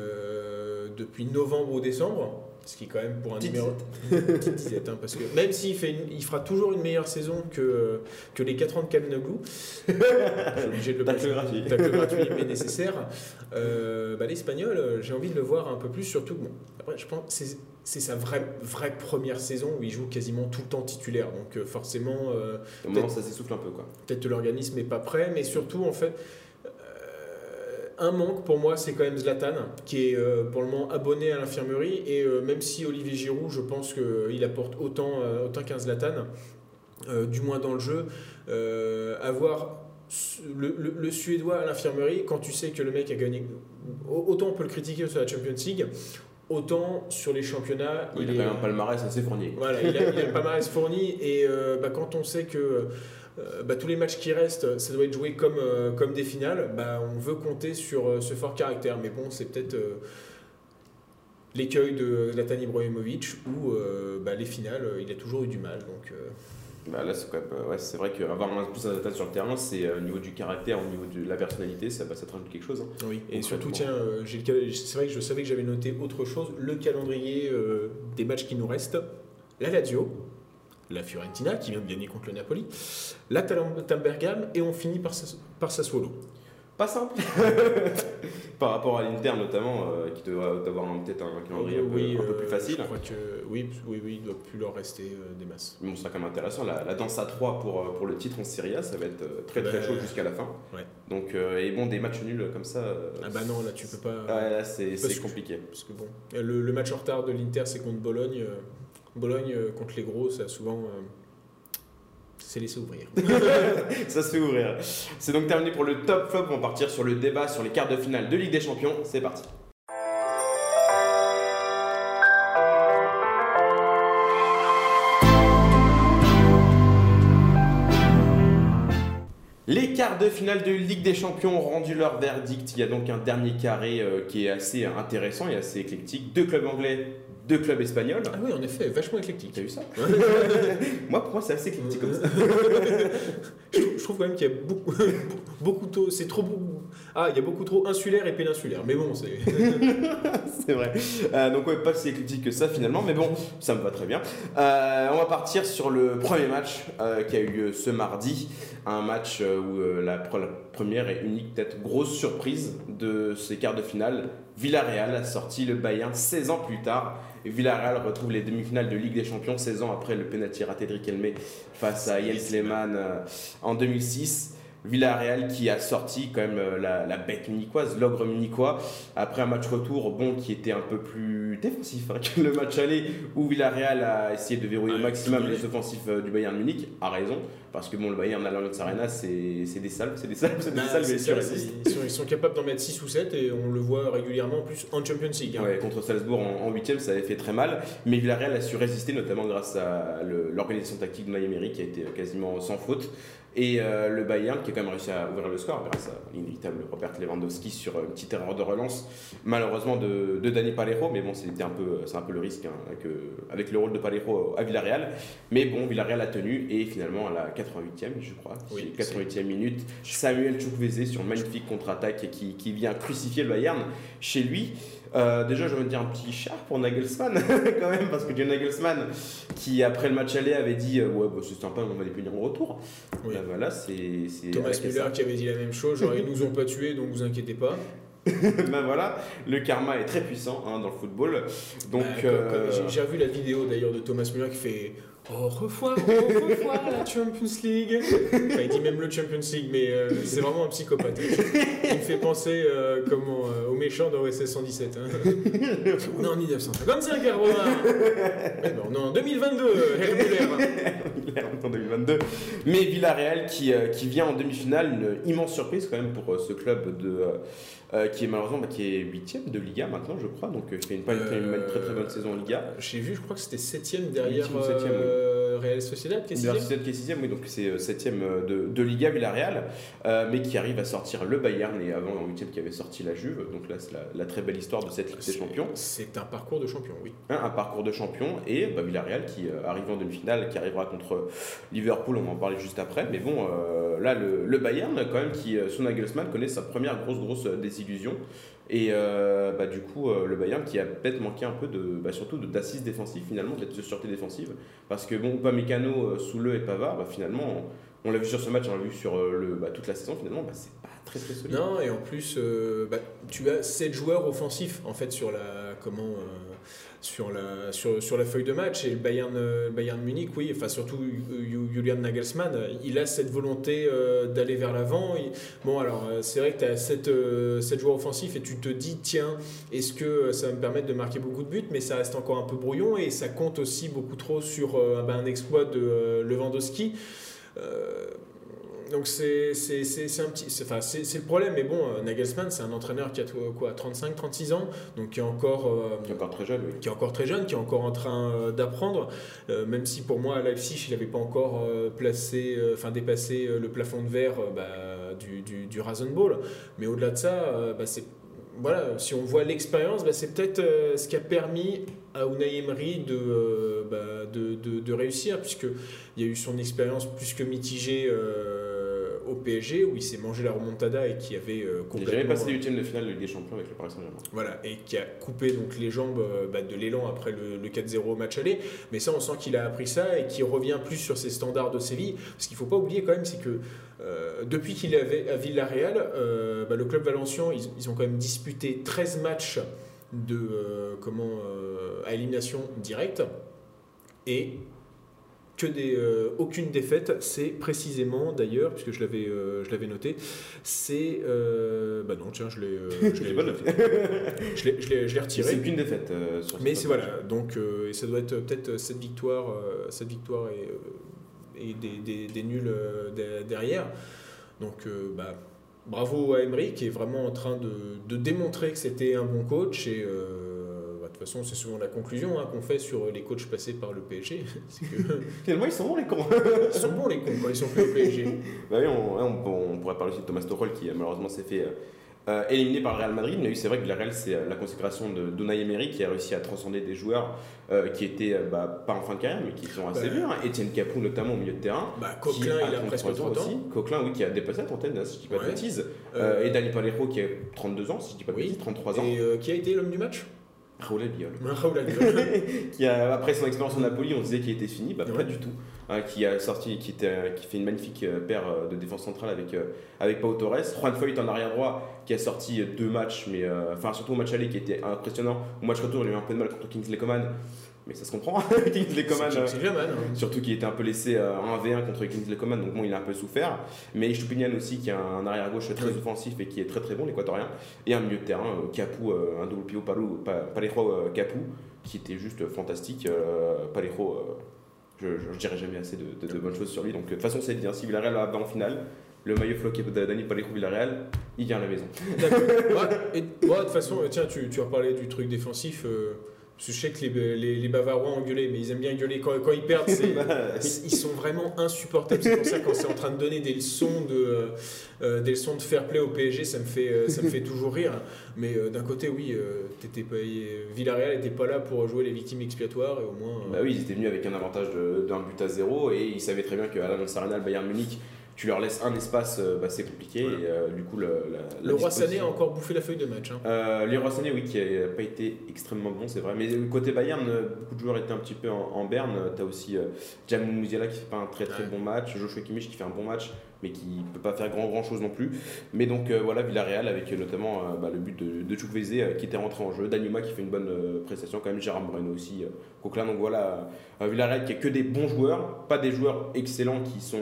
depuis novembre ou décembre. Ce qui, quand même, pour un Petite numéro. Petite disette, hein, parce que même s'il fait une- il fera toujours une meilleure saison que, que les 4 ans de Kalinoglou, je suis obligé de le Tacle passer. gratuit. Tacle gratuit, mais nécessaire. Euh, bah, L'Espagnol, j'ai envie de le voir un peu plus, surtout. Bon, après, je pense c'est sa vraie, vraie première saison où il joue quasiment tout le temps titulaire. Donc, euh, forcément. euh, Au moment, ça s'essouffle un peu, quoi. peut-être que l'organisme n'est pas prêt, mais surtout, en fait, euh, un manque pour moi, c'est quand même Zlatan, qui est euh, pour le moment abonné à l'infirmerie. Et même si Olivier Giroud, je pense qu'il apporte autant, autant qu'un Zlatan, du moins dans le jeu, avoir le, le- le Suédois à l'infirmerie, quand tu sais que le mec a gagné, autant on peut le critiquer sur la Champions League, autant sur les championnats, Il, a est- quand même un palmarès assez fourni. voilà, il a, il a le palmarès fourni et euh, bah, quand on sait que euh, bah, tous les matchs qui restent, ça doit être joué comme, euh, comme des finales, bah, on veut compter sur ce fort caractère. Mais bon, c'est peut-être l'écueil de Zlatan Ibrahimovic où les finales, il a toujours eu du mal. Donc, Bah là, c'est euh, ouais, c'est vrai qu'avoir un plus d'attaque sur le terrain, c'est euh, au niveau du caractère, au niveau de la personnalité, ça, bah, ça te rajoute quelque chose. hein. oui. Et surtout, tiens, euh, c'est vrai que je savais que j'avais noté autre chose le calendrier euh, des matchs qui nous restent. La Lazio, la Fiorentina qui vient de gagner contre le Napoli, l'Atalanta Bergame et on finit par, Sas- par Sassuolo. Pas simple. Par rapport à l'Inter notamment, euh, qui doit avoir peut-être un calendrier un peu, Oui, un peu euh, plus facile. Je crois que oui, oui, oui, il doit plus leur rester euh, des masses. Mais bon, ce sera quand même intéressant. La, la danse à 3 pour, euh, pour le titre en Serie A, ça va être euh, très très Bah, chaud jusqu'à la fin. ouais. Donc, euh, et bon, des matchs nuls comme ça, euh, Ah bah non, là tu peux pas. ouais, là, c'est c'est que- compliqué. Parce que bon, le, le match en retard de l'Inter c'est contre Bologne. euh, Bologne euh, contre les gros, ça a souvent. C'est laissé ouvrir. Ça se fait ouvrir. C'est donc terminé pour le top flop. On va partir sur le débat sur les quarts de finale de Ligue des Champions. C'est parti. Quarts de finale de Ligue des Champions ont rendu leur verdict. Il y a donc un dernier carré euh, qui est assez intéressant et assez éclectique. Deux clubs anglais, deux clubs espagnols. ah oui, en effet, vachement éclectique. T'as vu ça Moi, pour moi, c'est assez éclectique comme ça. je, trouve, je trouve quand même qu'il y a beaucoup, beaucoup trop. C'est trop. Ah, il y a beaucoup trop insulaire et péninsulaire. Mais bon, c'est. Vrai. Euh, donc ouais, pas si éclectique que ça finalement, mais bon, ça me va très bien. Euh, on va partir sur le premier match euh, qui a eu lieu ce mardi. Un match où la, pre- la première et unique, peut-être grosse surprise de ces quarts de finale, Villarreal a sorti le Bayern 16 ans plus tard. Villarreal retrouve les demi-finales de Ligue des Champions 16 ans après le penalty raté de Riquelme face à Jens Lehmann en 2006. Villarreal qui a sorti quand même euh, la, la bête munichoise, l'ogre munichois, après un match retour bon qui était un peu plus défensif hein, que le match aller où Villarreal a essayé de verrouiller au maximum les offensifs euh, du Bayern Munich, a raison, parce que bon le Bayern à l'Allianz Arena c'est c'est des salles, c'est des salles, c'est des Bah, salles, résistes. ils, sont, ils sont capables d'en mettre 6 ou 7 et on le voit régulièrement en plus en Champions League. hein. Ouais, contre Salzbourg en, en 8 ça avait fait très mal. Mais Villarreal a su résister, notamment grâce à l'organisation tactique de Emery qui a été quasiment sans faute. Et euh, le Bayern qui a quand même réussi à ouvrir le score grâce à l'inévitable Robert Lewandowski sur une petite erreur de relance, malheureusement de, de Dani. Mais bon, c'était un peu, c'est un peu le risque hein, avec, euh, avec le rôle de Parejo à Villarreal. Mais bon, Villarreal a tenu et finalement à la 88e, je crois, Oui, 88e minute, Samuel Chukwueze sur une magnifique contre-attaque qui, qui vient crucifier le Bayern chez lui. Euh, déjà, je veux dire un petit chat pour Nagelsmann, quand même, parce que John Nagelsmann, qui après le match aller avait dit euh, Ouais, bah, c'est sympa, on va les punir en retour. Oui. Bah, voilà, c'est. Thomas Müller qui avait dit la même chose, genre ils nous ont pas tués donc vous inquiétez pas. bah, voilà, le karma est très puissant hein, dans le football. Donc, Bah, euh, j'ai- J'ai revu la vidéo d'ailleurs de Thomas Müller qui fait Au revoir, au revoir la Champions League. Enfin, il dit même le Champions League, mais euh, c'est vraiment un psychopathe. Il me fait penser euh, comment, euh, au méchant d'OSS 117. hein. On est en 1955, à Romain. Ouais, bah, on est en 2022, Herr Müller. il est en 2022. Mais Villarreal qui, euh, qui vient en demi-finale, une immense surprise quand même pour euh, ce club de, euh, euh, qui est malheureusement bah, qui est 8 de Liga maintenant, je crois. Donc, euh, il fait une, pas une, une très très bonne saison en Liga. J'ai vu, je crois que c'était 7ème derrière Huitième ou septième, euh, Real Sociedad qui est sixième. Université qui est 6 oui, donc c'est 7 de, de Liga Villarreal, euh, mais qui arrive à sortir le Bayern et avant en 8 qui avait sorti la Juve. Donc là, c'est la, la très belle histoire de cette Ligue des Champions. C'est un parcours de champion, oui. Hein, un parcours de champion et bah, Villarreal qui euh, arrive en demi-finale, qui arrivera contre Liverpool, on va en parler juste après. Mais bon, euh, là, le, le Bayern, quand même, qui, euh, sous Nagelsmann, connaît sa première grosse, grosse euh, désillusion. Et euh, bah, du coup, euh, le Bayern qui a peut-être manqué un peu de, bah, surtout d'assises défensives, finalement, peut-être de sûreté défensive. Parce que bon, Upamecano, euh, Soule et Pavard, bah, finalement, on, l'a vu sur ce match, on l'a vu sur le, bah, toute la saison, finalement, bah, c'est pas très très solide. Non, et en plus, bah, tu as 7 joueurs offensifs en fait sur la comment sur la sur, sur la feuille de match et le Bayern euh, Bayern Munich, oui, enfin surtout Ju- Ju- Julian Nagelsmann, euh, il a cette volonté euh, d'aller vers l'avant. Bon, alors euh, c'est vrai que tu as 7, joueurs offensifs et tu te dis tiens, est-ce que euh, ça va me permettre de marquer beaucoup de buts, mais ça reste encore un peu brouillon et ça compte aussi beaucoup trop sur euh, bah, un exploit de euh, Lewandowski. Donc c'est un petit enfin, le problème mais bon euh, Nagelsmann c'est un entraîneur qui a quoi 35 36 ans donc qui est encore euh, Qui est encore très jeune, oui. qui est encore très jeune, qui est encore en train euh, d'apprendre, euh, même si pour moi à Leipzig il n'avait pas encore placé, enfin dépassé le plafond de verre bah, du, du, du Rasenball. Mais au-delà de ça, bah, c'est voilà, si on voit l'expérience, bah, c'est peut-être euh, ce qui a permis à Unai Emery de, euh, bah, de, de, de réussir, puisqu'il y a eu son expérience plus que mitigée euh, au PSG, où il s'est mangé la remontada et qui avait euh, Il complètement... jamais passé les huitièmes de finale de Ligue des Champions avec le Paris Saint-Germain. Voilà, et qui a coupé donc les jambes euh, bah, de l'élan après le, le 4-0 au match aller. Mais ça, on sent qu'il a appris ça et qu'il revient plus sur ses standards de Séville. Parce qu'il ne faut pas oublier quand même, c'est que euh, depuis qu'il est à Villarreal, euh, bah, le club valencien, ils, ils ont quand même disputé 13 matchs de, euh, comment, euh, à élimination directe. Et que des, euh, aucune défaite, c'est précisément d'ailleurs, puisque je l'avais euh, je l'avais noté, c'est... euh, bah non, tiens, je l'ai je l'ai- je je je retiré. C'est qu'une défaite sur ce Mais c'est voilà, donc et ça doit être peut-être cette victoire, cette victoire et, et des, des, des nuls de- derrière. Donc bah, bravo à Emery qui est vraiment en train de, de démontrer que c'était un bon coach et toute façon c'est souvent la conclusion hein, qu'on fait sur les coachs passés par le PSG. Que Finalement, ils sont bons les cons. ils sont bons les cons quand ils sont plus au PSG. Bah oui, on, on- on pourrait parler aussi de Thomas Tuchel qui euh, malheureusement s'est fait euh, euh, éliminé par le Real Madrid. Mais oui, c'est vrai que le Real, c'est euh, la consécration de d'Unai Emery qui a réussi à transcender des joueurs euh, qui étaient bah, pas en fin de carrière, mais qui sont assez Bah. vieux. hein. Étienne Capou notamment au milieu de terrain. Bah, Coquelin il a 33 presque ans 30 ans. aussi. Coquelin, oui, qui a dépassé la trentaine, hein, si je dis pas de bêtises. Euh, et Dani Parejo qui a 32 ans, si je dis pas de Oui. bêtises, 33 ans. Et qui a été l'homme du match? Raoul Albiol. Raoul Albiol. qui a, après son expérience au Napoli, on disait qu'il était fini, bah, Ouais. pas du tout. Hein, qui a sorti, qui, était, qui fait une magnifique euh, paire euh, de défense centrale avec, euh, avec Pau Torres. Juan Foyt en arrière droit, qui a sorti deux matchs, mais euh, enfin surtout au match aller qui était impressionnant. Au match retour, il a eu un peu de mal contre Kingsley Coman. Mais ça se comprend. Kingsley Coman, euh, surtout qu'il était un peu laissé euh, en 1v1 contre Kingsley Coman, donc bon, il a un peu souffert. Mais Stupinian aussi, qui est un arrière-gauche très Oui. offensif et qui est très très bon, l'équatorien. Et un milieu de terrain, euh, Capu, euh, un double pivot Parejo euh, Capu, qui était juste fantastique. Euh, Parejo, euh, je, je, je dirais jamais assez de, de- de bonnes choses sur lui. Donc de toute façon, c'est bien. Si Villarreal va en finale, le maillot floqué de Dani Parejo Villarreal, il vient à la maison. D'accord. Ouais, de toute façon, euh, tiens, tu, tu as parlé du truc défensif. euh, parce que je sais que les, les, les Bavarois ont gueulé, mais ils aiment bien gueuler. Quand, quand ils perdent, ils sont vraiment insupportables. C'est pour ça quand c'est en train de donner des leçons de, euh, euh, des leçons de fair play au PSG, ça me fait, euh, ça me fait toujours rire. Mais euh, d'un côté, oui, euh, t'étais pas, Villarreal n'était pas là pour jouer les victimes expiatoires et au moins. Bah oui, ils étaient venus avec un avantage d'un but à zéro et ils savaient très bien qu'à l'Allianz Arena, le Bayern Munich, tu leur laisses un espace, euh, bah, c'est compliqué. Voilà. Et euh, du coup, le, la, la le Roi Sané a encore bouffé la feuille de match. hein. Euh, les Roi Sané, oui, qui n'a pas été extrêmement bon, c'est vrai. Mais côté Bayern, beaucoup de joueurs étaient un petit peu en, en berne. Tu as aussi euh, Jamou Musiala qui fait pas un très très Ouais. bon match, Joshua Kimmich qui fait un bon match, mais qui peut pas faire grand grand chose non plus. Mais donc euh, voilà, Villarreal avec notamment euh, bah, le but de, de Chukwueze euh, qui était rentré en jeu, Danima qui fait une bonne euh, prestation, quand même Gérard Moreno aussi, euh, Coquelin. Donc voilà, euh, Villarreal qui a que des bons joueurs, pas des joueurs excellents qui sont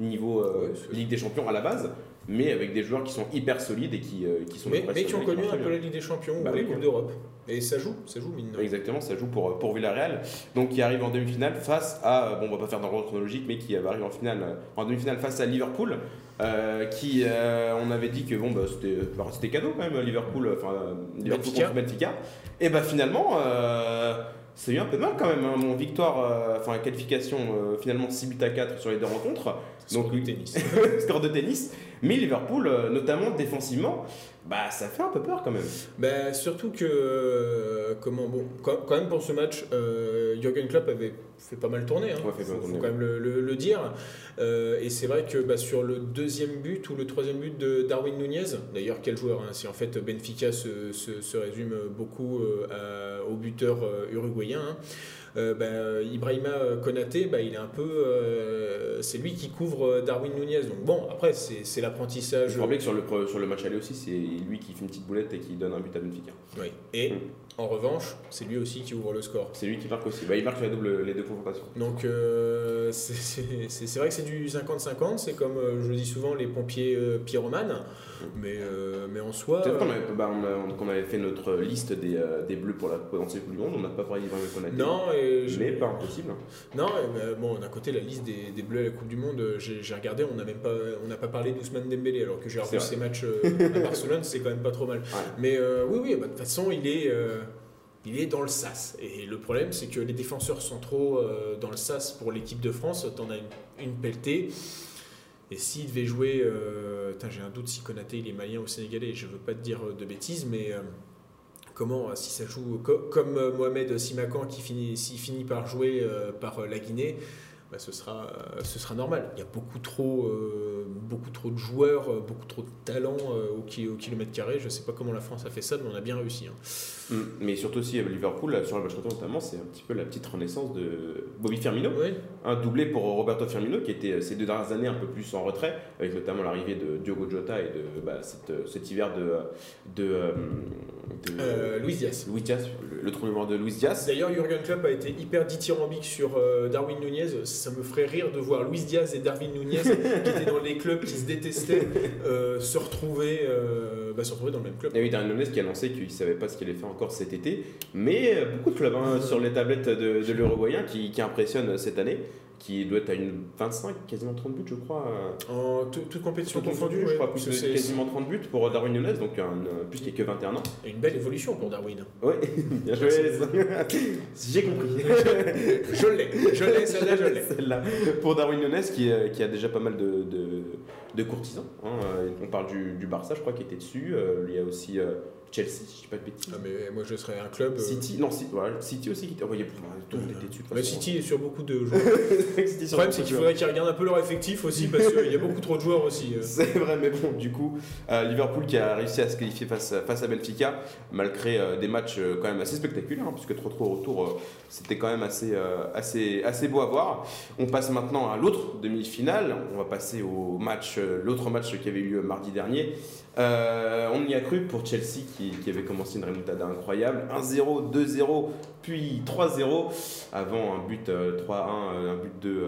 niveau euh, Ligue des Champions à la base, mais avec des joueurs qui sont hyper solides et qui, euh, qui sont Mais, mais qui ont connu un peu la. Ligue des Champions Bah ou la oui, Coupe d'Europe. Et ça joue, ça joue, mine. Exactement, ça joue pour, pour Villarreal. Donc qui arrive en demi-finale face à, bon on va pas faire dans l'ordre chronologique, mais qui arrive en finale, en demi-finale face à Liverpool, euh, qui euh, on avait dit que bon bah, c'était bah, c'était cadeau quand même Liverpool, enfin euh, Liverpool contre Benfica. Et bah finalement euh, c'est eu un peu de mal quand même, hein. mon victoire, euh, enfin qualification euh, finalement 6 buts à 4 sur les deux rencontres. Sur Donc, oui. tennis. score de tennis. Mais Liverpool, euh, notamment défensivement, bah ça fait un peu peur quand même. Bah, surtout que, euh, comment, bon, quand, même pour ce match, euh, Jürgen Klopp avait fait pas mal tourner, hein. Ouais, fait pas faut, quand même le, le- le dire. Euh, et c'est vrai que bah, sur le deuxième but ou le troisième but de Darwin Nunez, d'ailleurs quel joueur, hein, si en fait Benfica se, se- se résume beaucoup euh, à- au buteur uruguayen, hein, euh, bah, Ibrahima Konaté, bah, il est un peu, euh, c'est lui qui couvre euh, Darwin Nunez. Donc bon, après c'est Je l'apprentissage. rappelais que sur le, sur le match aller aussi, c'est lui qui fait une petite boulette et qui donne un but à Benfica. Oui. Et en revanche, c'est lui aussi qui ouvre le score. C'est lui qui marque aussi. Bah, il marque sur les deux confrontations. Donc euh, c'est- vrai que c'est du 50-50, c'est comme euh, je dis souvent les pompiers euh, pyromanes, mais, euh, mais en soi... C'est vrai qu'on avait, bah, on a- avait fait notre liste des, euh, des bleus pour la potentielle Coupe du Monde, on n'a pas parlé d'Ibrahim Konaté. non, et je- mais pas impossible. non bon, d'un côté, la liste des, des Bleus à la Coupe du Monde, euh, j'ai regardé, on n'a même pas, on n'a pas parlé d'Ousmane Dembélé, alors que j'ai revu ses matchs euh, à Barcelone, c'est quand même pas trop mal. Mais euh, oui, oui, bah, de toute façon, il est, euh, il est dans le sas. Et le problème, c'est que les défenseurs centraux euh, dans le sas pour l'équipe de France, t'en as une, une pelletée. Et s'il devait jouer, euh, j'ai un doute si Konaté il est malien ou sénégalais, je veux pas te dire de bêtises, mais euh, comment, euh, si ça joue co- comme euh, Mohamed Simakan qui finit, s'il finit par jouer euh, par la Guinée, bah, ce, sera, ce sera normal. Il y a beaucoup trop, euh, beaucoup trop de joueurs, euh, beaucoup trop de talents euh, au, ki- au kilomètre carré. Je sais pas comment la France a fait ça, mais on a bien réussi. hein. Mm. Mais surtout aussi, Liverpool, là, sur le match retour notamment, c'est un petit peu la petite renaissance de Bobby Firmino. Oui, Un doublé pour Roberto Firmino qui était ces deux dernières années un peu plus en retrait, avec notamment l'arrivée de Diogo Jota et de bah, cette, cet hiver de, de, de Euh, Luis Diaz. Luis Diaz, le, le trou mémoire de Luis Diaz. D'ailleurs, Jurgen Klopp a été hyper dithyrambique sur euh, Darwin Nunez. Ça me ferait rire de voir Luis Diaz et Darwin Nunez, qui étaient dans les clubs qui se détestaient, euh, se, retrouver, euh, bah, se retrouver dans le même club. Il y a eu Darren Nunes qui a annoncé qu'il ne savait pas ce qu'il allait faire encore cet été, mais beaucoup de clubs hein, sur les tablettes de, de l'Uruguayen qui, qui impressionnent cette année, qui doit être à une 25, quasiment 30 buts, je crois. euh, En tout- toute compétition confondue, confondu, je crois, plus de- quasiment 30 buts pour Darwin Nunes, donc un, un- plus qu'il n'y a que 21 ans. c'est une belle évolution pour Darwin. Oui, bien joué. J'ai compris. Je l'ai, je l'ai, celle-là, je l'ai. Celle-là. Pour Darwin Nunes, qui, euh, qui a déjà pas mal de, de, de courtisans. hein. Euh, On parle du, du Barça, je crois, qui était dessus. Euh, Il y a aussi euh, Chelsea, si je dis pas de bêtises. Ah, mais moi, je serais un club. euh, City, non, City, voilà, City aussi qui était. Il y a- tout le monde était dessus. de mais façon. City est sur beaucoup de joueurs. Le problème, c'est qu'il faudrait qu'ils regardent un peu leur effectif aussi, parce qu'il y a beaucoup trop de joueurs aussi. euh. C'est vrai, mais bon, du coup, euh, Liverpool qui a réussi à se qualifier face, face à Benfica, malgré euh, des matchs euh, quand même assez spectaculaires, hein, puisque 3-3 au retour, c'était quand même assez, assez, assez beau à voir. On passe maintenant à l'autre demi-finale. On va passer au match l'autre match qui avait eu lieu mardi dernier. On y a cru pour Chelsea qui, qui avait commencé une remontada incroyable. 1-0, 2-0, puis 3-0 avant un but 3-1, un but de.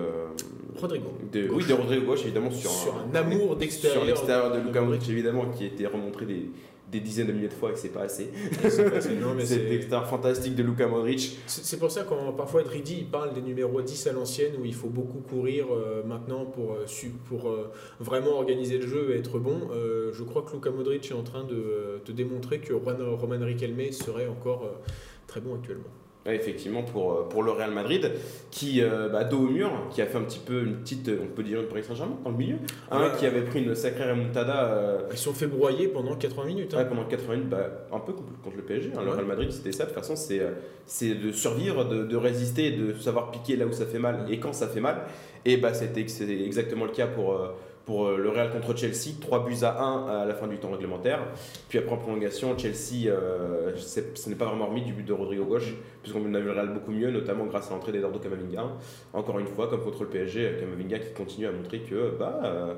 Rodrigo. De, oui, de Rodrigo Gauche, évidemment, sur, sur un, amour d'extérieur. Sur l'extérieur de, de Luka Modric, évidemment, qui était remontré des, des dizaines de milliers de fois et que c'est pas assez. C'est l'extérieur fantastique de Luka Modric. C'est pour ça quand parfois Dridi il parle des numéros 10 à l'ancienne où il faut beaucoup courir euh, maintenant pour, euh, pour euh, vraiment organiser le jeu et être bon. je crois que Luka Modric est en train de, de démontrer que Roman Riquelme serait encore très bon actuellement effectivement, pour, euh, pour le Real Madrid, qui, euh, bah, dos au mur, qui a fait un petit peu une petite, on peut dire une Paris Saint-Germain dans le milieu, hein, qui avait pris une sacrée remontada. Euh, Ils se sont fait broyer pendant 80 minutes. Hein. pendant 80 minutes, bah, un peu contre le PSG. Hein. Le Real Madrid, c'était ça. De toute façon, c'est de survivre, de, de, résister, de savoir piquer là où ça fait mal et quand ça fait mal. Et bah, c'était exactement le cas pour pour euh, le Real contre Chelsea, 3 buts à 1 à la fin du temps réglementaire. Puis après prolongation, Chelsea, euh, ce n'est pas vraiment remis du but de Rodrigo Gauche, puisqu'on a vu le Real beaucoup mieux, notamment grâce à l'entrée d'Edardo Camavinga. Encore une fois, comme contre le PSG, Camavinga qui continue à montrer que bah, euh,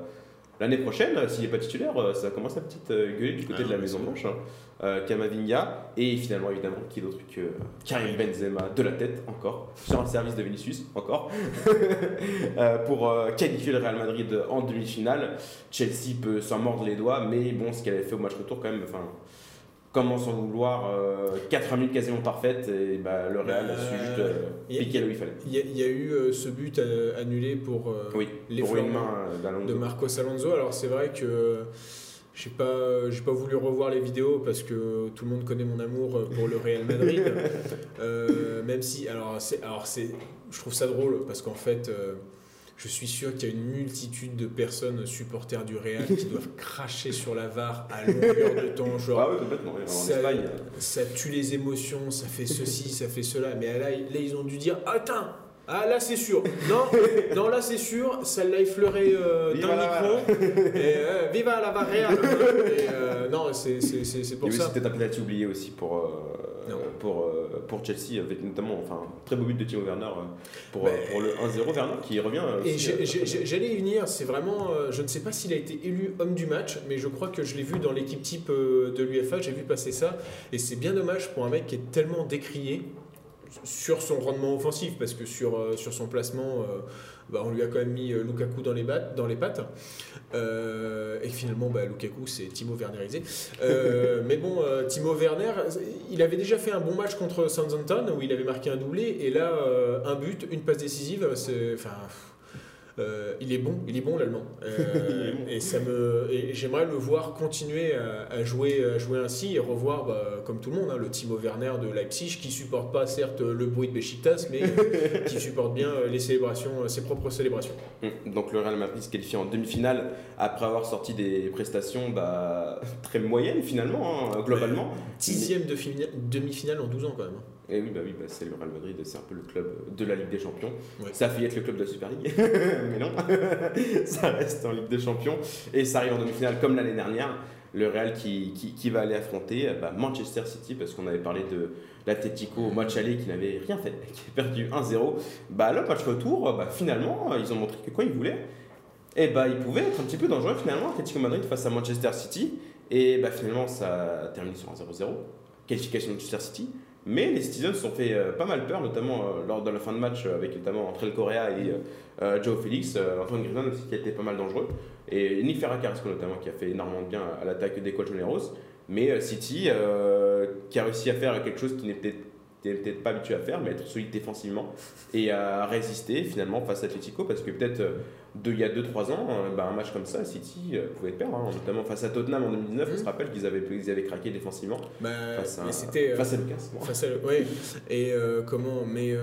l'année prochaine, s'il n'est pas titulaire, ça commence à petite gueuler du côté ah de la Maison Blanche. Hein. Camavinga et finalement évidemment qui d'autre que Karim Benzema de la tête encore sur un service de Vinicius encore pour qualifier le Real Madrid en demi-finale. Chelsea peut s'en mordre les doigts, mais bon, ce qu'elle avait fait au match retour quand même, enfin comment s'en vouloir 4 minutes quasiment parfaites et bah, le Real a su juste piquer là où il fallait. Il y, a eu ce but annulé pour les pour une main de Marcos Alonso. Alors c'est vrai que j'ai pas, j'ai pas voulu revoir les vidéos parce que tout le monde connaît mon amour pour le Real Madrid. Euh, même si, alors, c'est, alors c'est, je trouve ça drôle parce qu'en fait, euh, je suis sûr qu'il y a une multitude de personnes supporters du Real qui doivent cracher sur la VAR à longueur de temps. Genre, ah oui, complètement. Ça, ça, tue les émotions, ça fait ceci, ça fait cela. Mais là, là ils ont dû dire Attends, ah là c'est sûr. Non, non là c'est sûr. Celle-là effleurée euh, d'un micro. Et, euh, viva la barrière. et, euh, non, c'est pour ça. C'était un penalty oublié aussi pour euh, pour pour Chelsea avec notamment enfin très beau but de Timo Werner pour, pour le 1-0 Werner qui revient. et j'allais y venir. C'est vraiment. je ne sais pas s'il a été élu homme du match, mais je crois que je l'ai vu dans l'équipe type de l'UFA. J'ai vu passer ça et c'est bien dommage pour un mec qui est tellement décrié sur son rendement offensif, parce que sur, euh, sur son placement, euh, bah, on lui a quand même mis euh, Lukaku dans les, dans les pattes. et finalement, bah, Lukaku, c'est Timo Wernerisé. mais bon, Timo Werner, il avait déjà fait un bon match contre Southampton, où il avait marqué un doublé, et là, un but, une passe décisive, c'est... euh, il est bon, il est bon l'allemand. Euh, et ça me, j'aimerais le voir continuer à, jouer, à jouer ainsi et revoir, bah, comme tout le monde, hein, le Timo Werner de Leipzig qui supporte pas certes le bruit de Besiktas, mais qui supporte bien les célébrations, ses propres célébrations. Hum, donc le Real Madrid se qualifie en demi-finale après avoir sorti des prestations bah, très moyennes finalement, hein, globalement. Dixième de demi-finale en 12 ans quand même. Et oui, bah oui, bah c'est le Real Madrid, c'est un peu le club de la Ligue des Champions. Ça a failli être le club de la Super League, mais non, ça reste en Ligue des Champions. Et ça arrive en demi-finale comme l'année dernière. Le Real qui, qui, qui va aller affronter bah, Manchester City, parce qu'on avait parlé de l'Atletico au match aller qui n'avait rien fait, qui a perdu 1-0. Bah, le match retour, bah, finalement, ils ont montré que quoi ils voulaient. Et bah, ils pouvaient être un petit peu dangereux finalement, Atletico Madrid face à Manchester City. Et bah, finalement, ça a terminé sur un 0-0. Qualification de Manchester City. Mais les Citizens se sont fait euh, pas mal peur, notamment euh, lors de la fin de match euh, avec notamment entre le Correa et Joe Félix. Antoine Griezmann aussi qui a été pas mal dangereux. Et Nick Carrasco notamment qui a fait énormément de bien à l'attaque des Colchoneros. Mais City qui a réussi à faire quelque chose qui n'était peut-être pas habitué à faire, mais être solide défensivement et à résister finalement face à Atletico parce que peut-être il y a 2-3 ans, bah, un match comme ça, City pouvait perdre, hein, notamment face à Tottenham en 2019. On se rappelle qu'ils avaient, ils avaient craqué défensivement bah, face, à, c'était, face à Lucas. Face à, ouais. Et comment Mais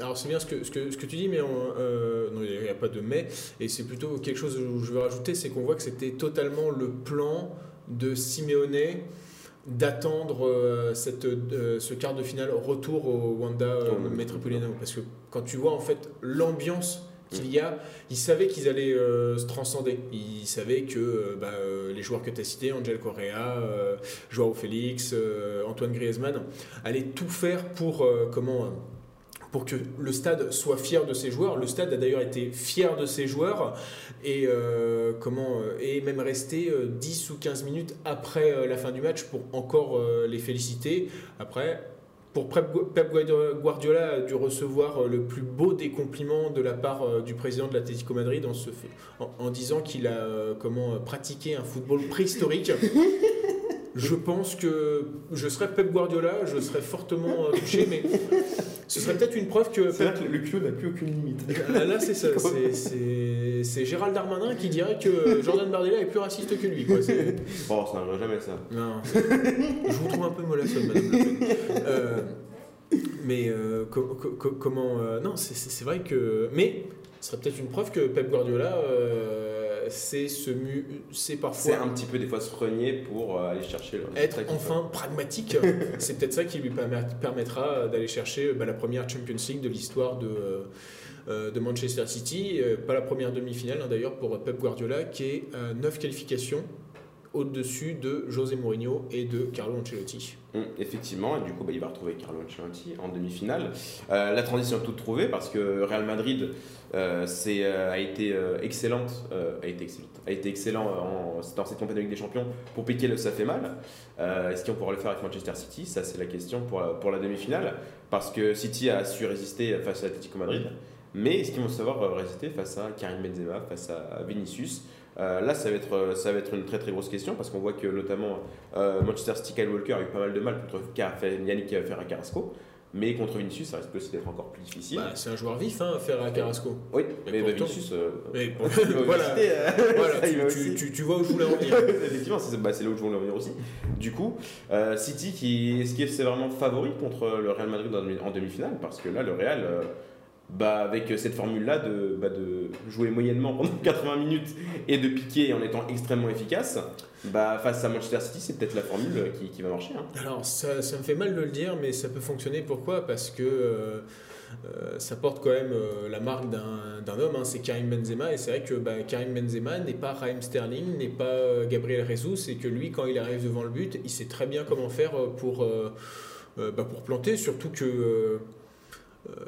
alors c'est bien ce que, ce que, ce que tu dis, mais il n'y a, pas de mais. Et c'est plutôt quelque chose où je veux rajouter, c'est qu'on voit que c'était totalement le plan de Simeone d'attendre euh, cette, euh, ce quart de finale retour au Wanda euh, Metropolitano. Parce que quand tu vois en fait l'ambiance qu'il y a, ils savaient qu'ils allaient se transcender. Ils savaient que bah, les joueurs que tu as cités, Angel Correa, Joao Félix, Antoine Griezmann, allaient tout faire pour comment pour que le stade soit fier de ses joueurs. Le stade a d'ailleurs été fier de ses joueurs et, euh, comment, euh, et même resté 10 ou 15 minutes après la fin du match pour encore les féliciter. Après, pour Pep Guardiola a dû recevoir le plus beau des compliments de la part du président de l'Atlético Madrid en, en, disant qu'il a comment, pratiqué un football préhistorique. je pense que je serais Pep Guardiola, je serais fortement touché, mais ce serait peut-être une preuve que. C'est vrai que le n'a plus aucune limite. Ah, là, c'est ça. C'est Gérald Darmanin qui dirait que Jordan Bardella est plus raciste que lui. Quoi. Bon, ça n'arrivera jamais ça. Non. Je vous trouve un peu mollassonne, madame Le Pen. Euh, mais euh, comment. Euh, non, c'est vrai que. Mais ce serait peut-être une preuve que Pep Guardiola c'est ce c'est parfois c'est un petit peu des fois se renier pour euh, aller chercher le être enfin pragmatique c'est peut-être ça qui lui permettra d'aller chercher bah, la première Champions League de l'histoire de euh, de Manchester City, euh, pas la première demi-finale hein, d'ailleurs pour Pep Guardiola, qui est 9 qualifications au-dessus de José Mourinho et de Carlo Ancelotti. Hum, effectivement, et du coup, bah, il va retrouver Carlo Ancelotti en demi-finale. Euh, la transition est toute trouvée parce que Real Madrid euh, euh, a été excellente, a été excellente, a été excellent en, dans cette avec des champions pour piquer le ça fait mal. Est-ce qu'on pourra le faire avec Manchester City? Ça, c'est la question pour la, pour la demi-finale parce que City a su résister face à l'Atlético Madrid. Mais est-ce qu'ils vont savoir résister face à Karim Benzema, face à Vinicius? Euh, là, ça va, être, euh, ça va être une très très grosse question parce qu'on voit que notamment euh, Manchester City, Kyle Walker a eu pas mal de mal contre Yannick Ferrer Carrasco. Mais contre Vinicius, ça risque aussi d'être encore plus difficile. Bah, c'est un joueur vif, hein, Ferrer Carrasco. Oui, mais, bah, Vinicius. mais voilà, tu, tu, vois où je voulais en venir. Effectivement, bah, c'est là où je voulais en venir aussi. Du coup, City, qui, est-ce qu'il est vraiment favori contre le Real Madrid en demi-finale? Parce que là, le Real bah, avec cette formule-là de, bah, de jouer moyennement pendant 80 minutes et de piquer en étant extrêmement efficace, bah, face à Manchester City, c'est peut-être la formule qui, qui va marcher. Hein. Alors, ça, ça, me fait mal de le dire, mais ça peut fonctionner. Pourquoi? Parce que euh, euh, ça porte quand même euh, la marque d'un homme, hein, c'est Karim Benzema, et c'est vrai que bah, Karim Benzema n'est pas Raheem Sterling, n'est pas Gabriel Jesus, et que lui, quand il arrive devant le but, il sait très bien comment faire pour, bah, pour planter, surtout que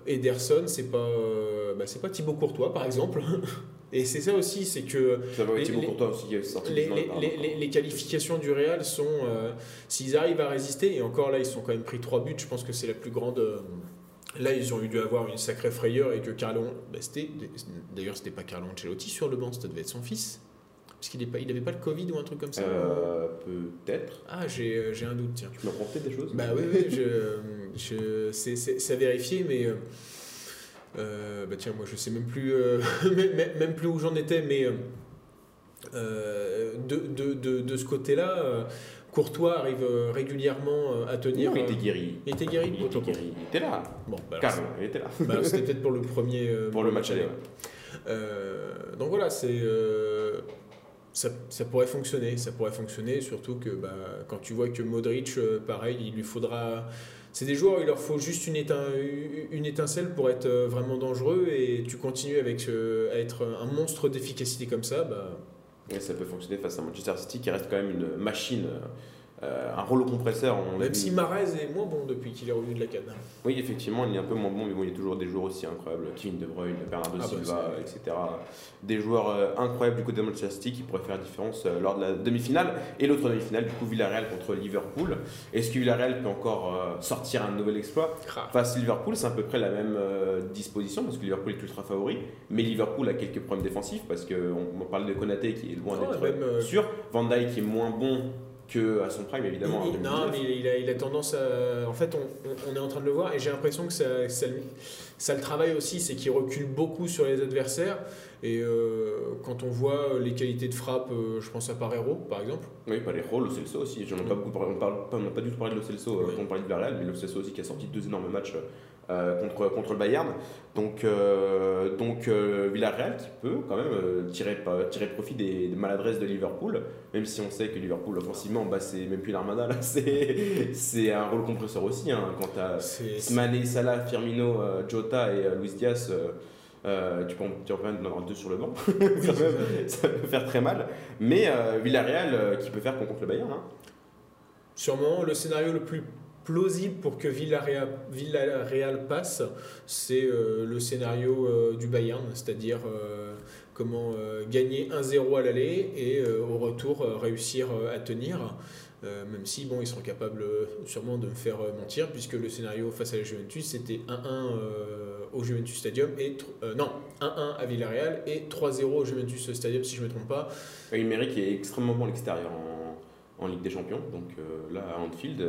Ederson, c'est pas, euh, bah, c'est pas Thibaut Courtois par exemple. Et c'est ça aussi, c'est que les, qualifications du Real sont, euh, s'ils arrivent à résister, et encore là ils sont quand même pris trois buts, je pense que c'est la plus grande. là ils ont eu dû avoir une sacrée frayeur et que Carlo, bah, d'ailleurs c'était pas Carlo Ancelotti sur le banc, ça devait être son fils. Parce qu'il n'avait pas, pas le Covid ou un truc comme ça euh, Peut-être. Ah, j'ai un doute, tiens. Tu m'as peut des choses Bah oui, oui, je, je, c'est à vérifier, mais. Euh, euh, bah tiens, moi je sais même plus, même, plus où j'en étais, mais de, de, de, de, ce côté-là, Courtois arrive régulièrement à tenir. il était guéri. Il était guéri Il était guéri. Il était là. Bon, bah il était là. Bah C'était peut-être pour le premier. pour le match aller. donc voilà, c'est ça, pourrait fonctionner. Ça pourrait fonctionner, surtout que bah, quand tu vois que Modric, euh, pareil, il lui faudra. C'est des joueurs, il leur faut juste une, étincelle pour être euh, vraiment dangereux et tu continues avec, euh, à être un monstre d'efficacité comme ça. Bah... Ça peut fonctionner face à Manchester City qui reste quand même une machine euh, un rouleau compresseur. Même si Marez est moins bon depuis qu'il est revenu de la canne. Oui, effectivement, il est un peu moins bon, mais bon, il y a toujours des joueurs aussi incroyables. Kevin De Bruyne, Bernardo ah bah, Silva, etc. Des joueurs euh, incroyables du côté de Manchester City qui pourraient faire la différence euh, lors de la demi-finale. Et l'autre demi-finale, du coup, Villarreal contre Liverpool. Est-ce que Villarreal peut encore sortir un nouvel exploit? Face à Liverpool, c'est à peu près la même disposition parce que Liverpool est ultra favori. Mais Liverpool a quelques problèmes défensifs parce qu'on on parle de Konaté qui est loin d'être sûr. Van Dijk qui est moins bon que à son prime évidemment. non, mais il a, il a, tendance à. En fait, on, on, est en train de le voir et j'ai l'impression que ça, ça, ça, le travaille aussi, c'est qu'il recule beaucoup sur les adversaires. Et euh, quand on voit les qualités de frappe, euh, je pense à Parero par exemple. Oui, Parero, Lo Celso aussi. J'en ai pas beaucoup parlé, on n'a pas, du tout parlé de Lo Celso quand on parlait de Villarreal, mais Lo Celso aussi qui a sorti deux énormes matchs euh, contre, contre le Bayern. Donc, euh, donc euh, Villarreal qui peut quand même tirer, tirer profit des, maladresses de Liverpool, même si on sait que Liverpool offensivement, bah, c'est même plus l'armada, c'est un rôle compresseur aussi. Hein, quand tu as Mané, Salah, Firmino, Jota et Luis Diaz. tu peux en, tu en avoir deux sur le banc, ça peut faire très mal. Mais Villarreal qui peut faire contre le Bayern. Hein. Sûrement, le scénario le plus plausible pour que Villarreal, passe, c'est euh, le scénario euh, du Bayern, c'est-à-dire euh, comment gagner 1-0 à l'aller et au retour réussir à tenir. même si bon, ils seront capables sûrement de me faire mentir, puisque le scénario face à la Juventus, c'était 1-1 au Juventus Stadium, et non, 1-1 à Villarreal et 3-0 au Juventus Stadium, si je ne me trompe pas. Il mérite est extrêmement bon à l'extérieur en, en, Ligue des Champions, donc là à Anfield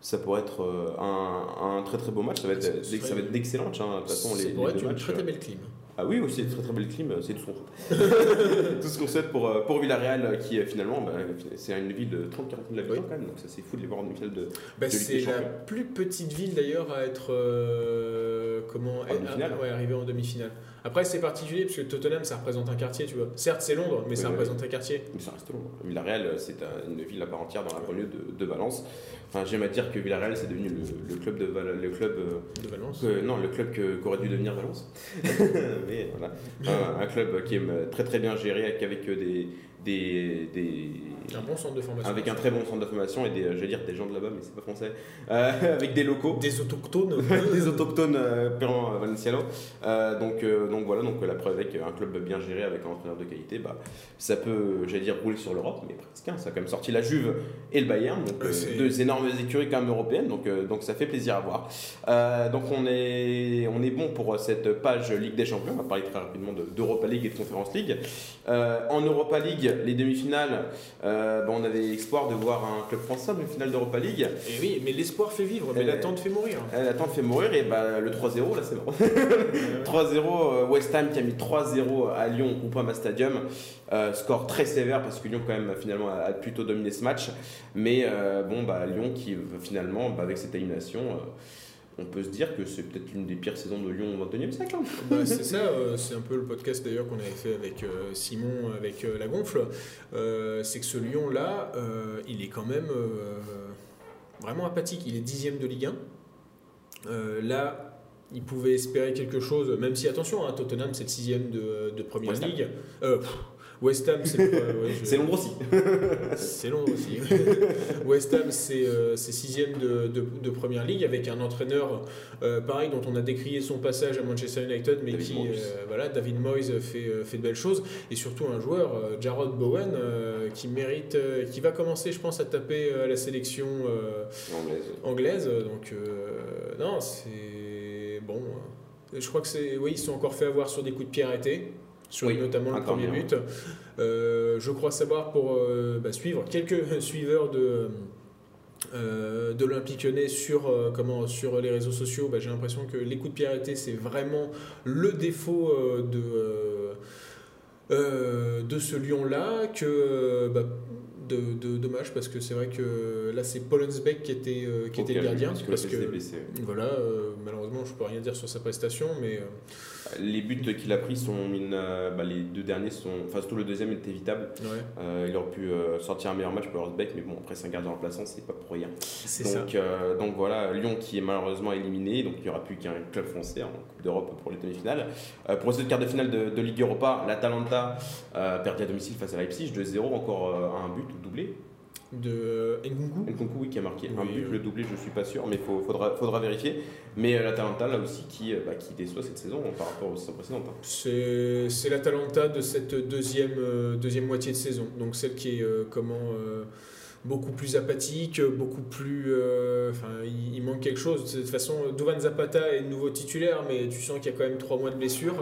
ça pourrait être euh, un, un, très très beau match. Ça va être, ça va être d'excellents matchs. Hein. De toute façon, les, pourrait être une très très belle clim. Ah oui, aussi, très très belle clim, c'est tout ce qu'on tout ce qu'on souhaite pour, euh, pour Villarreal, qui finalement, bah, c'est une ville de 30-40 000 habitants quand même, donc ça c'est fou de les voir en demi-finale de, bah, C'est la plus petite ville d'ailleurs à être. Euh, comment en ouais, arriver en demi-finale. Après, c'est particulier parce que Tottenham, ça représente un quartier, tu vois. Certes, c'est Londres, mais ça représente un quartier. Mais ça reste Londres. Villarreal, c'est une ville à part entière dans la banlieue de, de Valence. Enfin, j'aime à dire que Villarreal, c'est devenu le, club de, le club, de Valence. non, le club qu'aurait dû devenir Valence. mais voilà. Un, un, club qui est très très bien géré, avec des, des, des, un bon centre de formation. Avec un très bon centre de formation et des, je vais dire des gens de là-bas, mais c'est pas français. Euh, avec des locaux. Des autochtones. des autochtones euh, Valenciano. Euh, donc, euh, donc voilà, donc la preuve avec un club bien géré, avec un entraîneur de qualité, bah, ça peut, j'allais dire, rouler sur l'Europe, mais presque. Hein, ça a quand même sorti la Juve et le Bayern, donc deux énormes écuries quand même européennes, donc, donc ça fait plaisir à voir. donc on est, on est bon pour cette page Ligue des Champions. On va parler très rapidement d'Europa League et de Conference League. en Europa League, les demi-finales. Euh, bah, on avait l'espoir de voir un club français en demi-finale d'Europa League. Et oui, mais l'espoir fait vivre, mais l'attente fait mourir. L'attente fait mourir, et bah, le 3-0, là c'est bon. 3-0, euh, West Ham qui a mis 3-0 à Lyon au Groupama Stadium. Euh, score très sévère parce que Lyon quand même finalement a plutôt dominé ce match. Mais bon, bah, Lyon qui finalement, bah, avec cette élimination on peut se dire que c'est peut-être l'une des pires saisons de Lyon au XXIe siècle. Hein. Bah, c'est ça, euh, c'est un peu le podcast d'ailleurs qu'on avait fait avec euh, Simon, avec euh, La Gonfle. c'est que ce Lyon-là, il est quand même vraiment apathique. Il est dixième de Ligue 1. là, il pouvait espérer quelque chose, même si, attention, hein, Tottenham, c'est le sixième de, de Première Ligue. West Ham, c'est Londres aussi. c'est Londres aussi. West Ham, c'est euh, sixième de, de, première ligue avec un entraîneur euh, pareil dont on a décrié son passage à Manchester United, mais qui, euh, voilà, David Moyes fait, fait de belles choses et surtout un joueur, Jarrod Bowen, qui mérite, qui va commencer, je pense, à taper à la sélection anglaise. anglaise. Donc, non, c'est bon. Je crois que c'est, oui, ils sont encore fait avoir sur des coups de pied arrêtés sur notamment le premier but. Euh, je crois savoir pour euh, bah, suivre quelques suiveurs de, euh, de l'Olympique Lyonnais sur, comment, sur les réseaux sociaux. Bah, j'ai l'impression que les coups de pied arrêtés, c'est vraiment le défaut de, de ce lion-là. Que bah, de, dommage parce que c'est vrai que là c'est Polensbeck qui était, qui était le gardien. Parce que, voilà, malheureusement je peux rien dire sur sa prestation, mais les buts qu'il a pris sont bah, les deux derniers sont enfin surtout le deuxième est évitable. Euh, il aurait pu euh, sortir un meilleur match pour Rosbeck mais bon après c'est un gardien remplaçant c'est pas pour rien. Donc, euh, donc voilà Lyon qui est malheureusement éliminé donc il n'y aura plus qu'un club français en Coupe d'Europe pour les demi-finales. Pour cette quart de finale de, Ligue Europa l'Atalanta perdit à domicile face à Leipzig 2-0 encore un but doublé de Nkunku Nkunku, oui, qui a marqué un but. Le doublé, je ne suis pas sûr, mais il faudra, faudra vérifier. Mais euh, l'Atalanta, là aussi, qui, euh, bah, qui déçoit cette saison par rapport aux saisons précédentes. Hein. C'est l'Atalanta de cette deuxième, euh, deuxième moitié de saison. Donc celle qui est comment beaucoup plus apathique, beaucoup plus. Euh, enfin, il, manque quelque chose. De toute façon, Duvan Zapata est nouveau titulaire, mais tu sens qu'il y a quand même trois mois de blessure.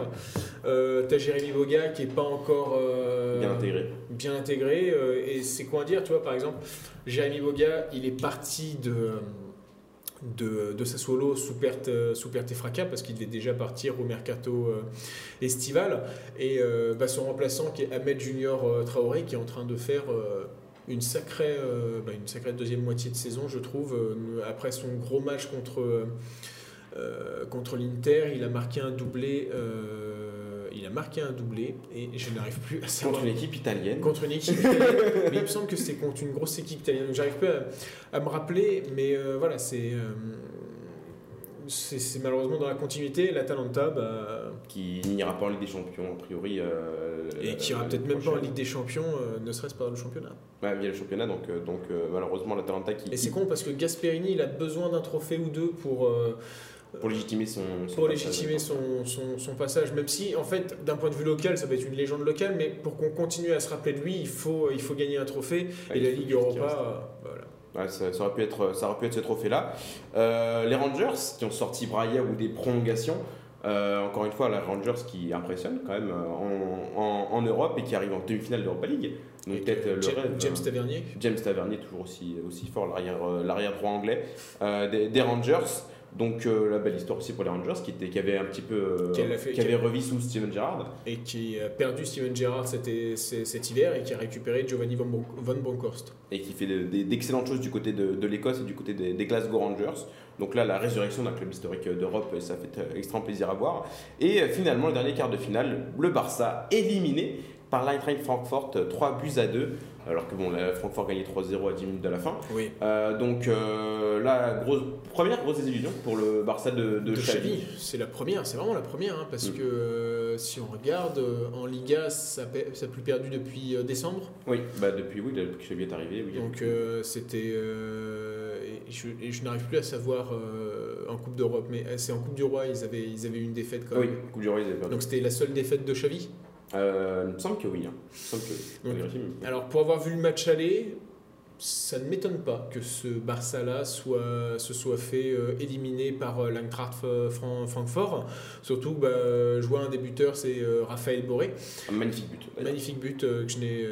Euh, T'as Jérémy Boga qui est pas encore euh, bien intégré. Bien intégré. Euh, et c'est quoi dire, tu vois, par exemple, Jérémy Boga, il est parti de. De, de Sassuolo sous perte, sous perte et fracas parce qu'il devait déjà partir au mercato estival et bah, son remplaçant qui est Ahmed Junior Traoré qui est en train de faire une sacrée, euh, bah, une sacrée deuxième moitié de saison, je trouve. Euh, après son gros match contre, euh, contre l'Inter, il a marqué un doublé. il a marqué un doublé et je n'arrive plus à savoir. Contre une équipe italienne. Contre une équipe italienne. mais il me semble que c'était contre une grosse équipe italienne. J'arrive pas à, me rappeler, mais voilà, c'est c'est malheureusement dans la continuité. L'Atalanta, bah, qui n'ira pas en Ligue des Champions, a priori. euh, et qui ira l'année peut-être même pas en. Ligue des Champions, euh, ne serait-ce pas le championnat. Ouais, via le championnat, donc, euh, donc euh, malheureusement l'Atalanta qui. Et c'est con parce que Gasperini, il a besoin d'un trophée ou deux pour, euh, Pour légitimer son. son pour passage. légitimer son, son, son passage. Même si, en fait, d'un point de vue local, ça va être une légende locale, mais pour qu'on continue à se rappeler de lui, il faut, il faut gagner un trophée. Et la Ligue. Europa, euh. Ouais, ça, ça aurait pu être, ça aurait pu être ce trophée-là. Euh, les Rangers qui ont sorti Braille ou des prolongations. euh, encore une fois, les Rangers qui impressionnent quand même euh, en, en- en Europe et qui arrivent en demi-finale d'Europa League. Donc peut-être le James, rêve. James Tavernier. James Tavernier, toujours aussi, aussi fort, l'arrière, l'arrière droit anglais euh, des, des Rangers. Donc euh, la belle histoire aussi pour les Rangers qui, était, qui avait un petit peu euh, fait- qui avait revu sous Steven Gerrard. et qui a perdu Steven Gerrard cet, cet cet hiver et qui a récupéré Giovanni Van, Bon- Van Bronckhorst. et qui fait de- de- d'excellentes choses du côté de, de l'Écosse et du côté des, des Glasgow Rangers. Donc là, la résurrection d'un club historique d'Europe, ça fait euh, extrêmement plaisir à voir. Et euh, finalement, le dernier quart de finale, le Barça éliminé par l'Eintracht Francfort, 3 buts à 2. Alors que bon, la Francfort gagnait 3-0 à 10 minutes de la fin. Oui. Euh, donc euh, la grosse, première grosse désillusion pour le Barça de, de, De Xavi. C'est la première, c'est vraiment la première, hein, parce Mm. que euh, si on regarde euh, en Liga, ça n'a plus perdu depuis décembre. Oui, bah depuis, oui, depuis que Xavi est arrivé. Oui, Donc c'était. et je, n'arrive plus à savoir en Coupe d'Europe, mais c'est en Coupe du Roi, ils avaient, ils avaient eu une défaite quand oui, même. Coupe du Roi, ils avaient perdu. Donc c'était la seule défaite de Xavi. Euh, il me semble que oui. hein. Il me semble que oui. Donc, Faut vérifier, mais- Alors pour avoir vu le match aller, ça ne m'étonne pas que ce Barça-là soit, se soit fait euh, éliminer par euh, l'Eintracht Fran- Francfort. Surtout, bah, je vois un des buteurs, c'est euh, Raphaël Boré. Un magnifique but. Magnifique but euh, que je n'ai.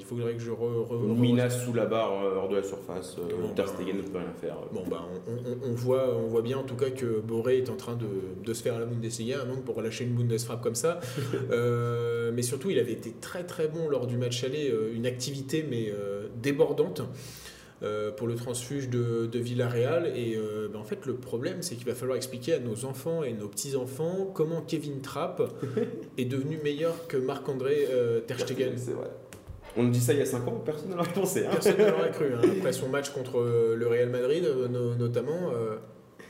Il faudrait que je re, re- re- Minas sous la barre euh, hors de la surface, euh, Bon, Ter bah, Stegen ne peut rien faire. Bon, bah, on, on- on voit, on voit bien en tout cas que Boré est en train de, de se faire à la Bundesliga, donc pour relâcher une Bundesfrappe comme ça. Euh, mais surtout, il avait été très très bon lors du match aller, une activité mais euh, débordante. euh, pour le transfuge de, de Villarreal et euh, bah, en fait le problème c'est qu'il va falloir expliquer à nos enfants et nos petits enfants comment Kevin Trapp est devenu meilleur que Marc-André euh, Ter Stegen. C'est vrai. On nous dit ça il y a 5 ans, personne ne l'aurait pensé. hein. Personne ne l'aurait cru. hein. Après son match contre euh, le Real Madrid, euh, no- notamment, euh,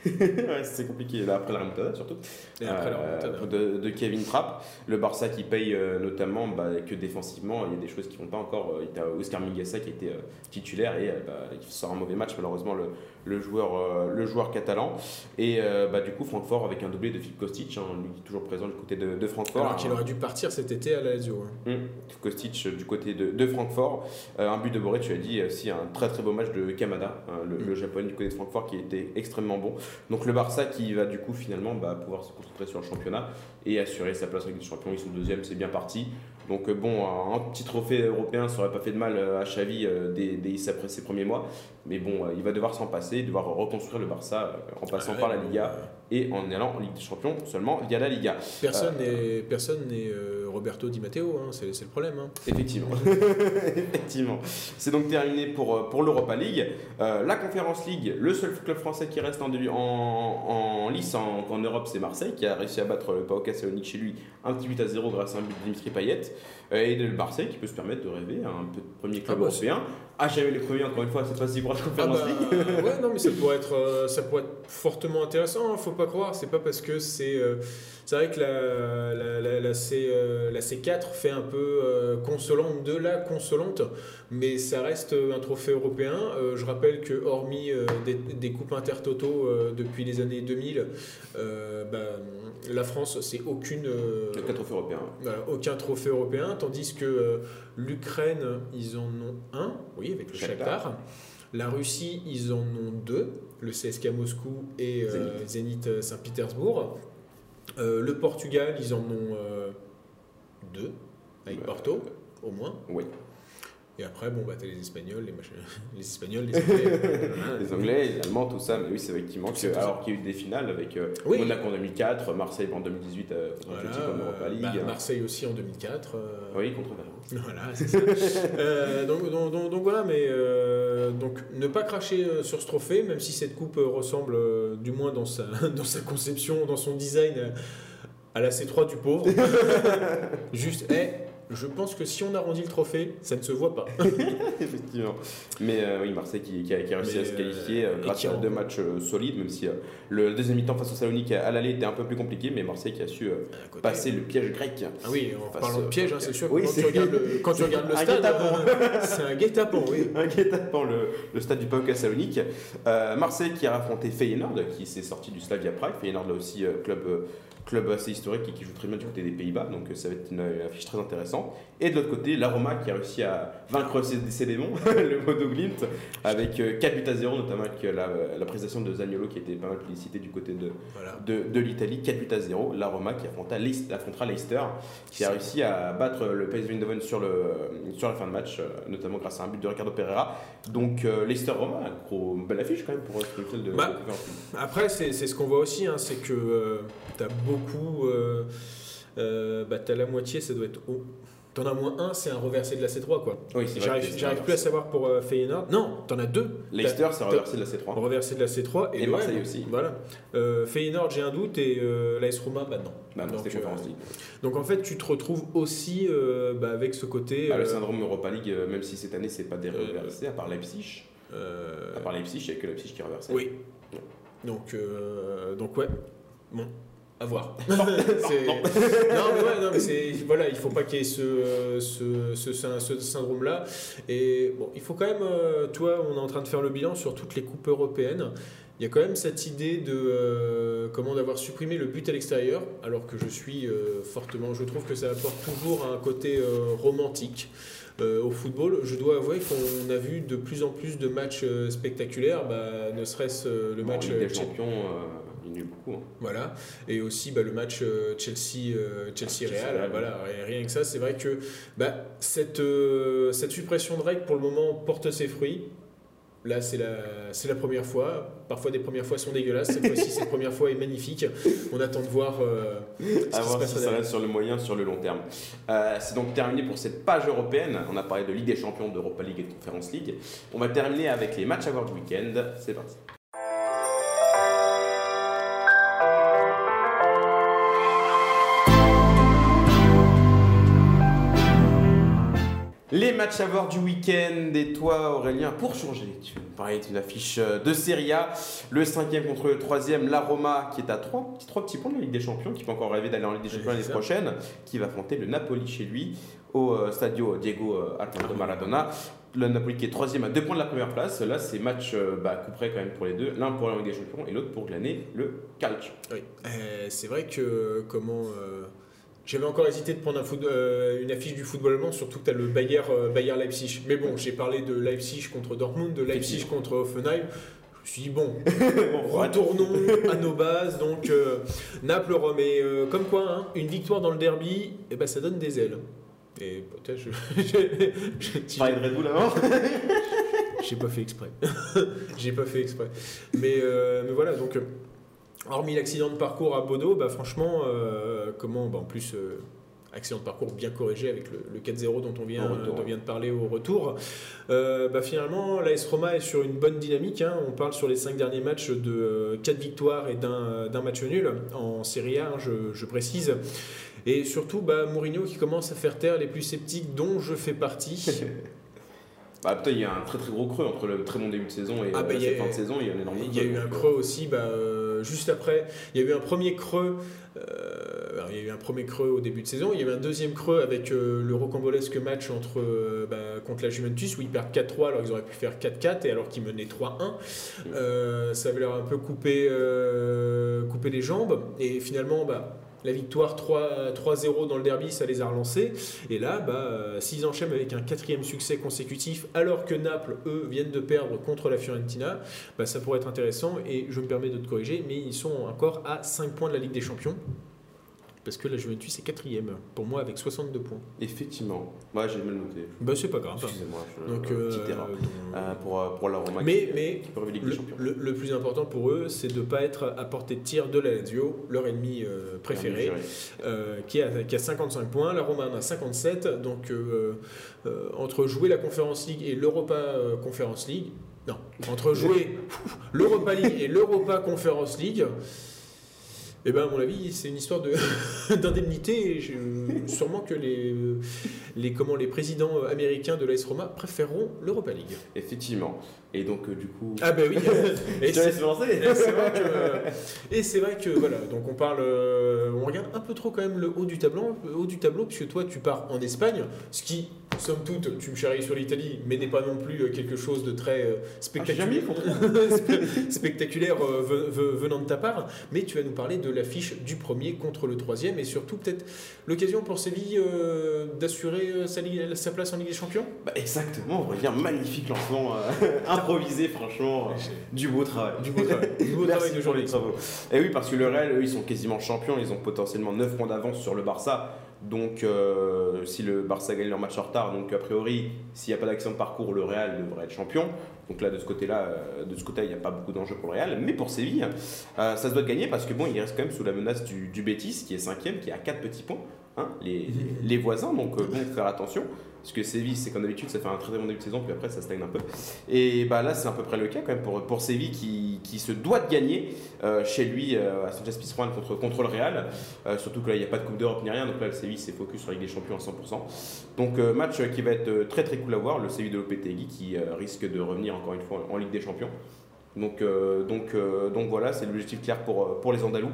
Ouais, c'est compliqué. Là, après la remontada surtout. et après la Euh, remontada. de, de Kevin Trapp. Le Barça qui paye notamment bah, que défensivement, il y a des choses qui vont pas encore. Il y a Oscar Mingassa qui était titulaire et bah, il sort un mauvais match malheureusement le, le joueur, euh, le joueur catalan. Et euh, bah, du coup Francfort avec un doublé de Philippe Kostic, hein, lui toujours présent du côté de, de Francfort. Alors qu'il aurait dû partir cet été à la Lazio. hein. Hum, Kostic euh, du côté de, de Francfort. Euh, un but de Boré, tu as dit, aussi un très très beau match de Kamada, hein, le, Mm. le japonais du côté de Francfort qui était extrêmement bon. Donc le Barça qui va du coup finalement bah, pouvoir se concentrer sur le championnat et assurer sa place Ligue des Champions. Ils sont deuxième, c'est bien parti. Donc euh, bon, un, petit trophée européen, ça aurait pas fait de mal euh, à Xavi euh, dès, dès ses, ses premiers mois. Mais bon, il va devoir s'en passer, devoir reconstruire le Barça en passant par la Liga et en allant en Ligue des Champions seulement via la Liga. Personne n'est personne n'est Roberto Di Matteo, hein, c'est le problème. hein. Effectivement. Effectivement. C'est donc terminé pour, euh, pour l'Europa League. Euh, la Conférence League, le seul club français qui reste en, début- en, en lice en, en Europe, c'est Marseille, qui a réussi à battre le PAOK Salonique chez lui, un petit 8 à 0 grâce à un but de Dimitri Payet. Euh, et le Marseille qui peut se permettre de rêver à un peu de premier club Ah bah, européen. Ah, jamais les premiers, encore une fois, cette fois-ci pour la Ah Conférence bah, ouais, non, mais ça pourrait être, euh, ça pourrait être fortement intéressant. hein, faut pas croire. C'est pas parce que c'est, euh, c'est vrai que la, la, la, la C, euh, la C4 fait un peu euh, consolante de la consolante, mais ça reste un trophée européen. Euh, je rappelle que hormis euh, des, des coupes intertoto euh, depuis les années 2000, euh, bah, la France c'est aucune. euh, Le 4 trophées européens. voilà, aucun trophée européen, tandis que euh, l'Ukraine, ils en ont un, oui, avec le Shakhtar. La Russie, ils en ont deux, le CSK Moscou et euh, Zénith euh, Saint-Pétersbourg. Euh, le Portugal, ils en ont euh, deux, avec. Porto, au moins. Oui. Et après, bon, bah, t'as les Espagnols, les, machins- les Espagnols, les Anglais. voilà. Les Anglais, les Allemands, tout ça, mais oui, c'est effectivement que, alors qu'il y a eu des finales avec euh, Oui. Monaco en 2004, Marseille en 2018 euh, Voilà, l'Atlético en Europa euh, League. bah, hein. Marseille aussi en 2004. euh, Oui, contre Valence. Voilà, c'est ça. Euh, donc, donc, donc- donc voilà, mais euh, donc ne pas cracher euh, sur ce trophée, même si cette coupe euh, ressemble, euh, du moins dans sa, dans sa conception, dans son design, euh, à la C3 du pauvre. Juste, eh, Je pense que si on arrondit le trophée, ça ne se voit pas. Effectivement. Mais euh, oui, Marseille qui, qui a, qui a réussi Mais, à se qualifier euh, euh, grâce à deux matchs euh, solides, même si le deuxième mi-temps face au Salonique à l'aller était un peu plus compliqué, mais Marseille qui a su À côté. passer le piège grec. Ah oui, en Face, parlant de piège, hein, c'est sûr que Oui, quand, tu regardes le, quand tu regardes le un stade, euh, c'est un guet-apens, oui. Un guet-apens, le, le stade du PAOK Salonique. Euh, Marseille qui a affronté Feyenoord, qui s'est sorti du Slavia Prague. Feyenoord, là aussi, club, club assez historique et qui joue très bien du côté des Pays-Bas, donc euh, ça va être une, une affiche très intéressante. Et de l'autre côté, la Roma qui a réussi à vaincre ses, ses démons, le Modo avec euh, 4 buts à 0, notamment avec euh, la, la prestation de Zaniolo qui était pas mal félicité du côté de, Voilà. de, de l'Italie, 4 buts à 0. La Roma qui affronta Leicester, affrontera Leicester, qui a réussi à battre le PSV Eindhoven sur, le, sur la fin de match, euh, notamment grâce à un but de Ricardo Pereira. Donc euh, Leicester-Roma, une gros, belle affiche quand même pour ce de, Bah, de League. Après, c'est ce qu'on voit aussi, hein, c'est que tu as beaucoup. Euh, euh, bah, tu la moitié, ça doit être haut. T'en as moins un, c'est un reversé de la C3, quoi. Oui, J'arrive plus à savoir pour euh, Feyenoord. Non, t'en as deux. Leicester, c'est reversé de la C3. Reversé de la C3 et, Et Marseille aussi. Voilà. Euh, Feyenoord, j'ai un doute et euh, l'AS Roma, bah non. Bah non, Donc, euh. Donc en fait, tu te retrouves aussi bah, avec ce côté. Bah, le syndrome Europa League, même si cette année c'est pas des reversés, à part Leipzig. À part Leipzig, il n'y a que Leipzig qui est reversé. Oui. Donc, donc ouais. Bon, à voir. Non, mais ouais, non, mais voilà, il faut pas qu'il y ait ce, ce, ce, syndrome-là. Et bon, il faut quand même, euh, toi, on est en train de faire le bilan sur toutes les coupes européennes. Il y a quand même cette idée de euh, comment d'avoir supprimé le but à l'extérieur, alors que je suis euh, fortement, je trouve que ça apporte toujours un côté romantique. euh, au football, je dois avouer qu'on a vu de plus en plus de matchs euh, spectaculaires, bah, ne serait-ce euh, le Bon, match Ligue des Champions, beaucoup. hein. voilà, et aussi bah, le match euh, Chelsea, euh, Chelsea Chelsea Real. Real, Voilà, et rien que ça, c'est vrai que bah, cette, euh, cette suppression de règles pour le moment porte ses fruits. Là, c'est la, c'est la première fois. Parfois, des premières fois sont dégueulasses. Cette fois-ci, cette première fois est magnifique. On attend de voir euh, ce qui À se voir passe si ça reste sur le moyen, sur le long terme. Euh, c'est donc terminé pour cette page européenne. On a parlé de Ligue des Champions, d'Europa League et de Conference League. On va terminer avec les matchs à voir du week-end. C'est parti. Matchs à voir du week-end et toi Aurélien, pour changer, tu parler d'une affiche euh, de Serie A, le cinquième contre le troisième, la Roma qui est à 3, trois petits points de la Ligue des Champions, qui peut encore rêver d'aller en Ligue des Champions l'année prochaine, qui va affronter le Napoli chez lui au euh, Stadio Diego euh, Armando Maradona. Le Napoli qui est troisième à deux points de la première place. Là, c'est match bah, coup près quand même pour les deux. L'un pour la Ligue des Champions et l'autre pour glaner le calcio. Oui. Euh, c'est vrai que comment. euh, j'avais encore hésité de prendre un foot- euh, une affiche du football allemand, surtout que tu as le Bayer, euh, Bayer Leipzig. Mais bon, j'ai parlé de Leipzig contre Dortmund, de Leipzig contre Hoffenheim. Je me suis dit, bon, retournons à nos bases. Donc, euh, Naples, Rome. Et euh, comme quoi, hein, une victoire dans le derby, eh ben, ça donne des ailes. Et peut-être je. j'ai- Pareil de Red Bull avant j'ai pas fait exprès. J'ai pas fait exprès. Mais, mais voilà, donc, hormis l'accident de parcours à Bodo, bah, franchement, euh, comment, bah, en plus, euh, accident de parcours bien corrigé avec le, le 4-0 dont on vient, Au retour, dont on vient de parler au retour. Euh, bah, finalement, l'AS Roma est sur une bonne dynamique. hein. On parle sur les 5 derniers matchs de 4 victoires et d'un match nul en Serie A, hein, je, je précise. Et surtout, bah, Mourinho qui commence à faire taire les plus sceptiques, dont je fais partie. Bah, putain, il y a un très très gros creux entre le très bon début de saison et Ah, bah, il y a- cette fin de saison. Il y a un énorme Il y a eu un creux aussi, bah, juste après. Il y a eu un premier creux. euh, il y a eu un premier creux au début de saison. Il y a eu un deuxième creux avec euh, le rocambolesque match entre, euh, bah, contre la Juventus où ils perdent 4-3 alors qu'ils auraient pu faire 4-4 et alors qu'ils menaient 3-1. Euh, ça avait l'air un peu coupé, euh, coupé les jambes. Et finalement, bah, la victoire 3 3-0 dans le derby, ça les a relancés. Et là, bah, euh, s'ils enchaînent avec un quatrième succès consécutif, alors que Naples, eux, viennent de perdre contre la Fiorentina, bah, ça pourrait être intéressant. Et je me permets de te corriger, mais ils sont encore à 5 points de la Ligue des Champions. Parce que la Juventus est quatrième, pour moi, avec 62 points. Effectivement. Ouais, j'ai mal noté. Bah, c'est pas grave. Excusez-moi. Donc, euh, erreur. Euh, pour, euh, pour la Roma mais, qui, mais qui le, le- le plus important pour eux, c'est de ne pas être à portée de tir de la Lazio, leur ennemi euh, préféré, qui, a, qui a 55 points. La Roma en a 57. Donc, entre jouer la Conference League et l'Europa Conference League, non, entre jouer l'Europa League et l'Europa Conference League, Eh ben, à mon avis, c'est une histoire de- d'indemnité. Sûrement que les, les, comment, les présidents américains de l'AS Roma préféreront l'Europa League. Effectivement. Et donc, euh, du coup. Ah ben oui. Et c'est- laisse lancer. et c'est vrai que, et c'est vrai que voilà, donc on parle, euh, on regarde un peu trop quand même le haut du tableau, le haut du tableau, puisque toi tu pars en Espagne, ce qui, somme toute, tu me charries sur l'Italie, mais n'est pas non plus euh, quelque chose de très euh, spectaculaire, Ah, spectaculaire euh, ve- ve- venant de ta part. Mais tu vas nous parler de l'affiche du premier contre le troisième, et surtout peut-être l'occasion pour Séville euh, d'assurer euh, sa, place en Ligue des Champions. Bah, exactement, on revient magnifique lancement euh, improvisé, franchement. du beau travail. Du beau travail, du beau travail de travaux. Et oui, parce que le Real, eux, ils sont quasiment champions, ils ont potentiellement 9 points d'avance sur le Barça. Donc, euh, si le Barça gagne leur match en retard, donc a priori, s'il n'y a pas d'accident de parcours, le Real devrait être champion. Donc là, de ce côté-là, euh, de ce côté il n'y a pas beaucoup d'enjeux pour le Real. Mais pour Séville, euh, ça se doit de gagner parce que bon, il reste quand même sous la menace du, du Betis, qui est cinquième, qui a 4 petits points, hein, les, voisins. Donc, euh, bon, faire attention. Parce que Séville, c'est comme d'habitude, ça fait un très bon début de saison, puis après ça stagne un peu. Et bah là, c'est à peu près le cas quand même pour, pour Séville qui, se doit de gagner euh, chez lui euh, à Sanchez Pizjuan contre, contre le Real. Euh, surtout que là, il n'y a pas de Coupe d'Europe ni rien, donc là, le Séville s'est focus sur la Ligue des Champions à 100%. Donc, match qui va être très très cool à voir, le Séville de Lopetegui qui risque de revenir encore une fois en Ligue des Champions. Donc, donc, voilà, c'est l'objectif clair pour, pour les Andalous.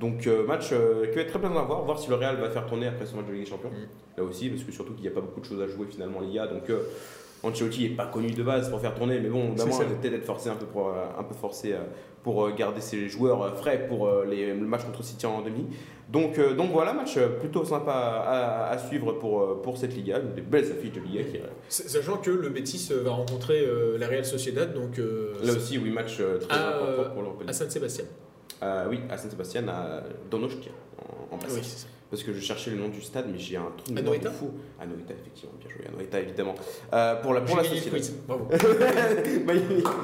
Donc euh, match euh, qui va être très plaisant à voir, voir si le Real va faire tourner après ce match de Ligue des Champions. Mm. Là aussi, parce que surtout qu'il n'y a pas beaucoup de choses à jouer finalement en Liga. Donc euh, Ancelotti n'est pas connu de base pour faire tourner, mais bon, d'abord, ça. il va peut-être être forcé un peu pour, un peu forcé, pour euh, garder ses joueurs euh, frais pour euh, les, le match contre City en demi. Donc, euh, donc voilà, match plutôt sympa à, à suivre pour, pour cette Liga, des belles affiches de Liga. Qui, Sachant que le Betis va rencontrer euh, la Real Sociedad, donc euh, là aussi, oui, match très important pour l'Europe. à San Sébastien. Euh, oui, à Saint-Sébastien, à Donostia, en, en. Parce que je cherchais le nom du stade, mais j'ai un truc de fou. Anoeta, effectivement, bien joué. Anoeta, évidemment. Euh, pour la, pour la société. Bravo. Bah,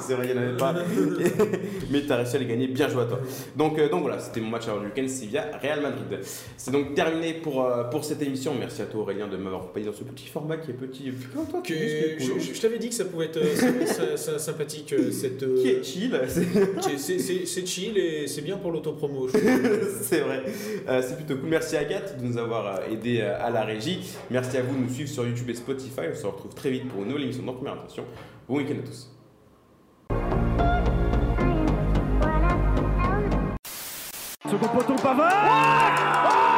c'est vrai, il n'y en avait pas. mais tu as réussi à les gagner, bien joué à toi. Donc, euh, donc voilà, c'était mon match à du week-end, Sevilla, Real Madrid. C'est donc terminé pour, euh, pour cette émission. Merci à toi Aurélien de m'avoir accompagné dans ce petit format qui est petit. Toi, Que- je cool je- je t'avais dit que ça pouvait être sy- sy- sy- sympathique cette. Qui est chill, c'est- chill et c'est bien pour l'autopromo. c'est vrai. C'est plutôt cool. Merci à Agathe de nous avoir euh, aidé euh, à la régie. Merci à vous de nous suivre sur YouTube et Spotify. On se retrouve très vite pour une nouvelle émission dans Première Intention. Bon week-end à tous. Second poteau Pavard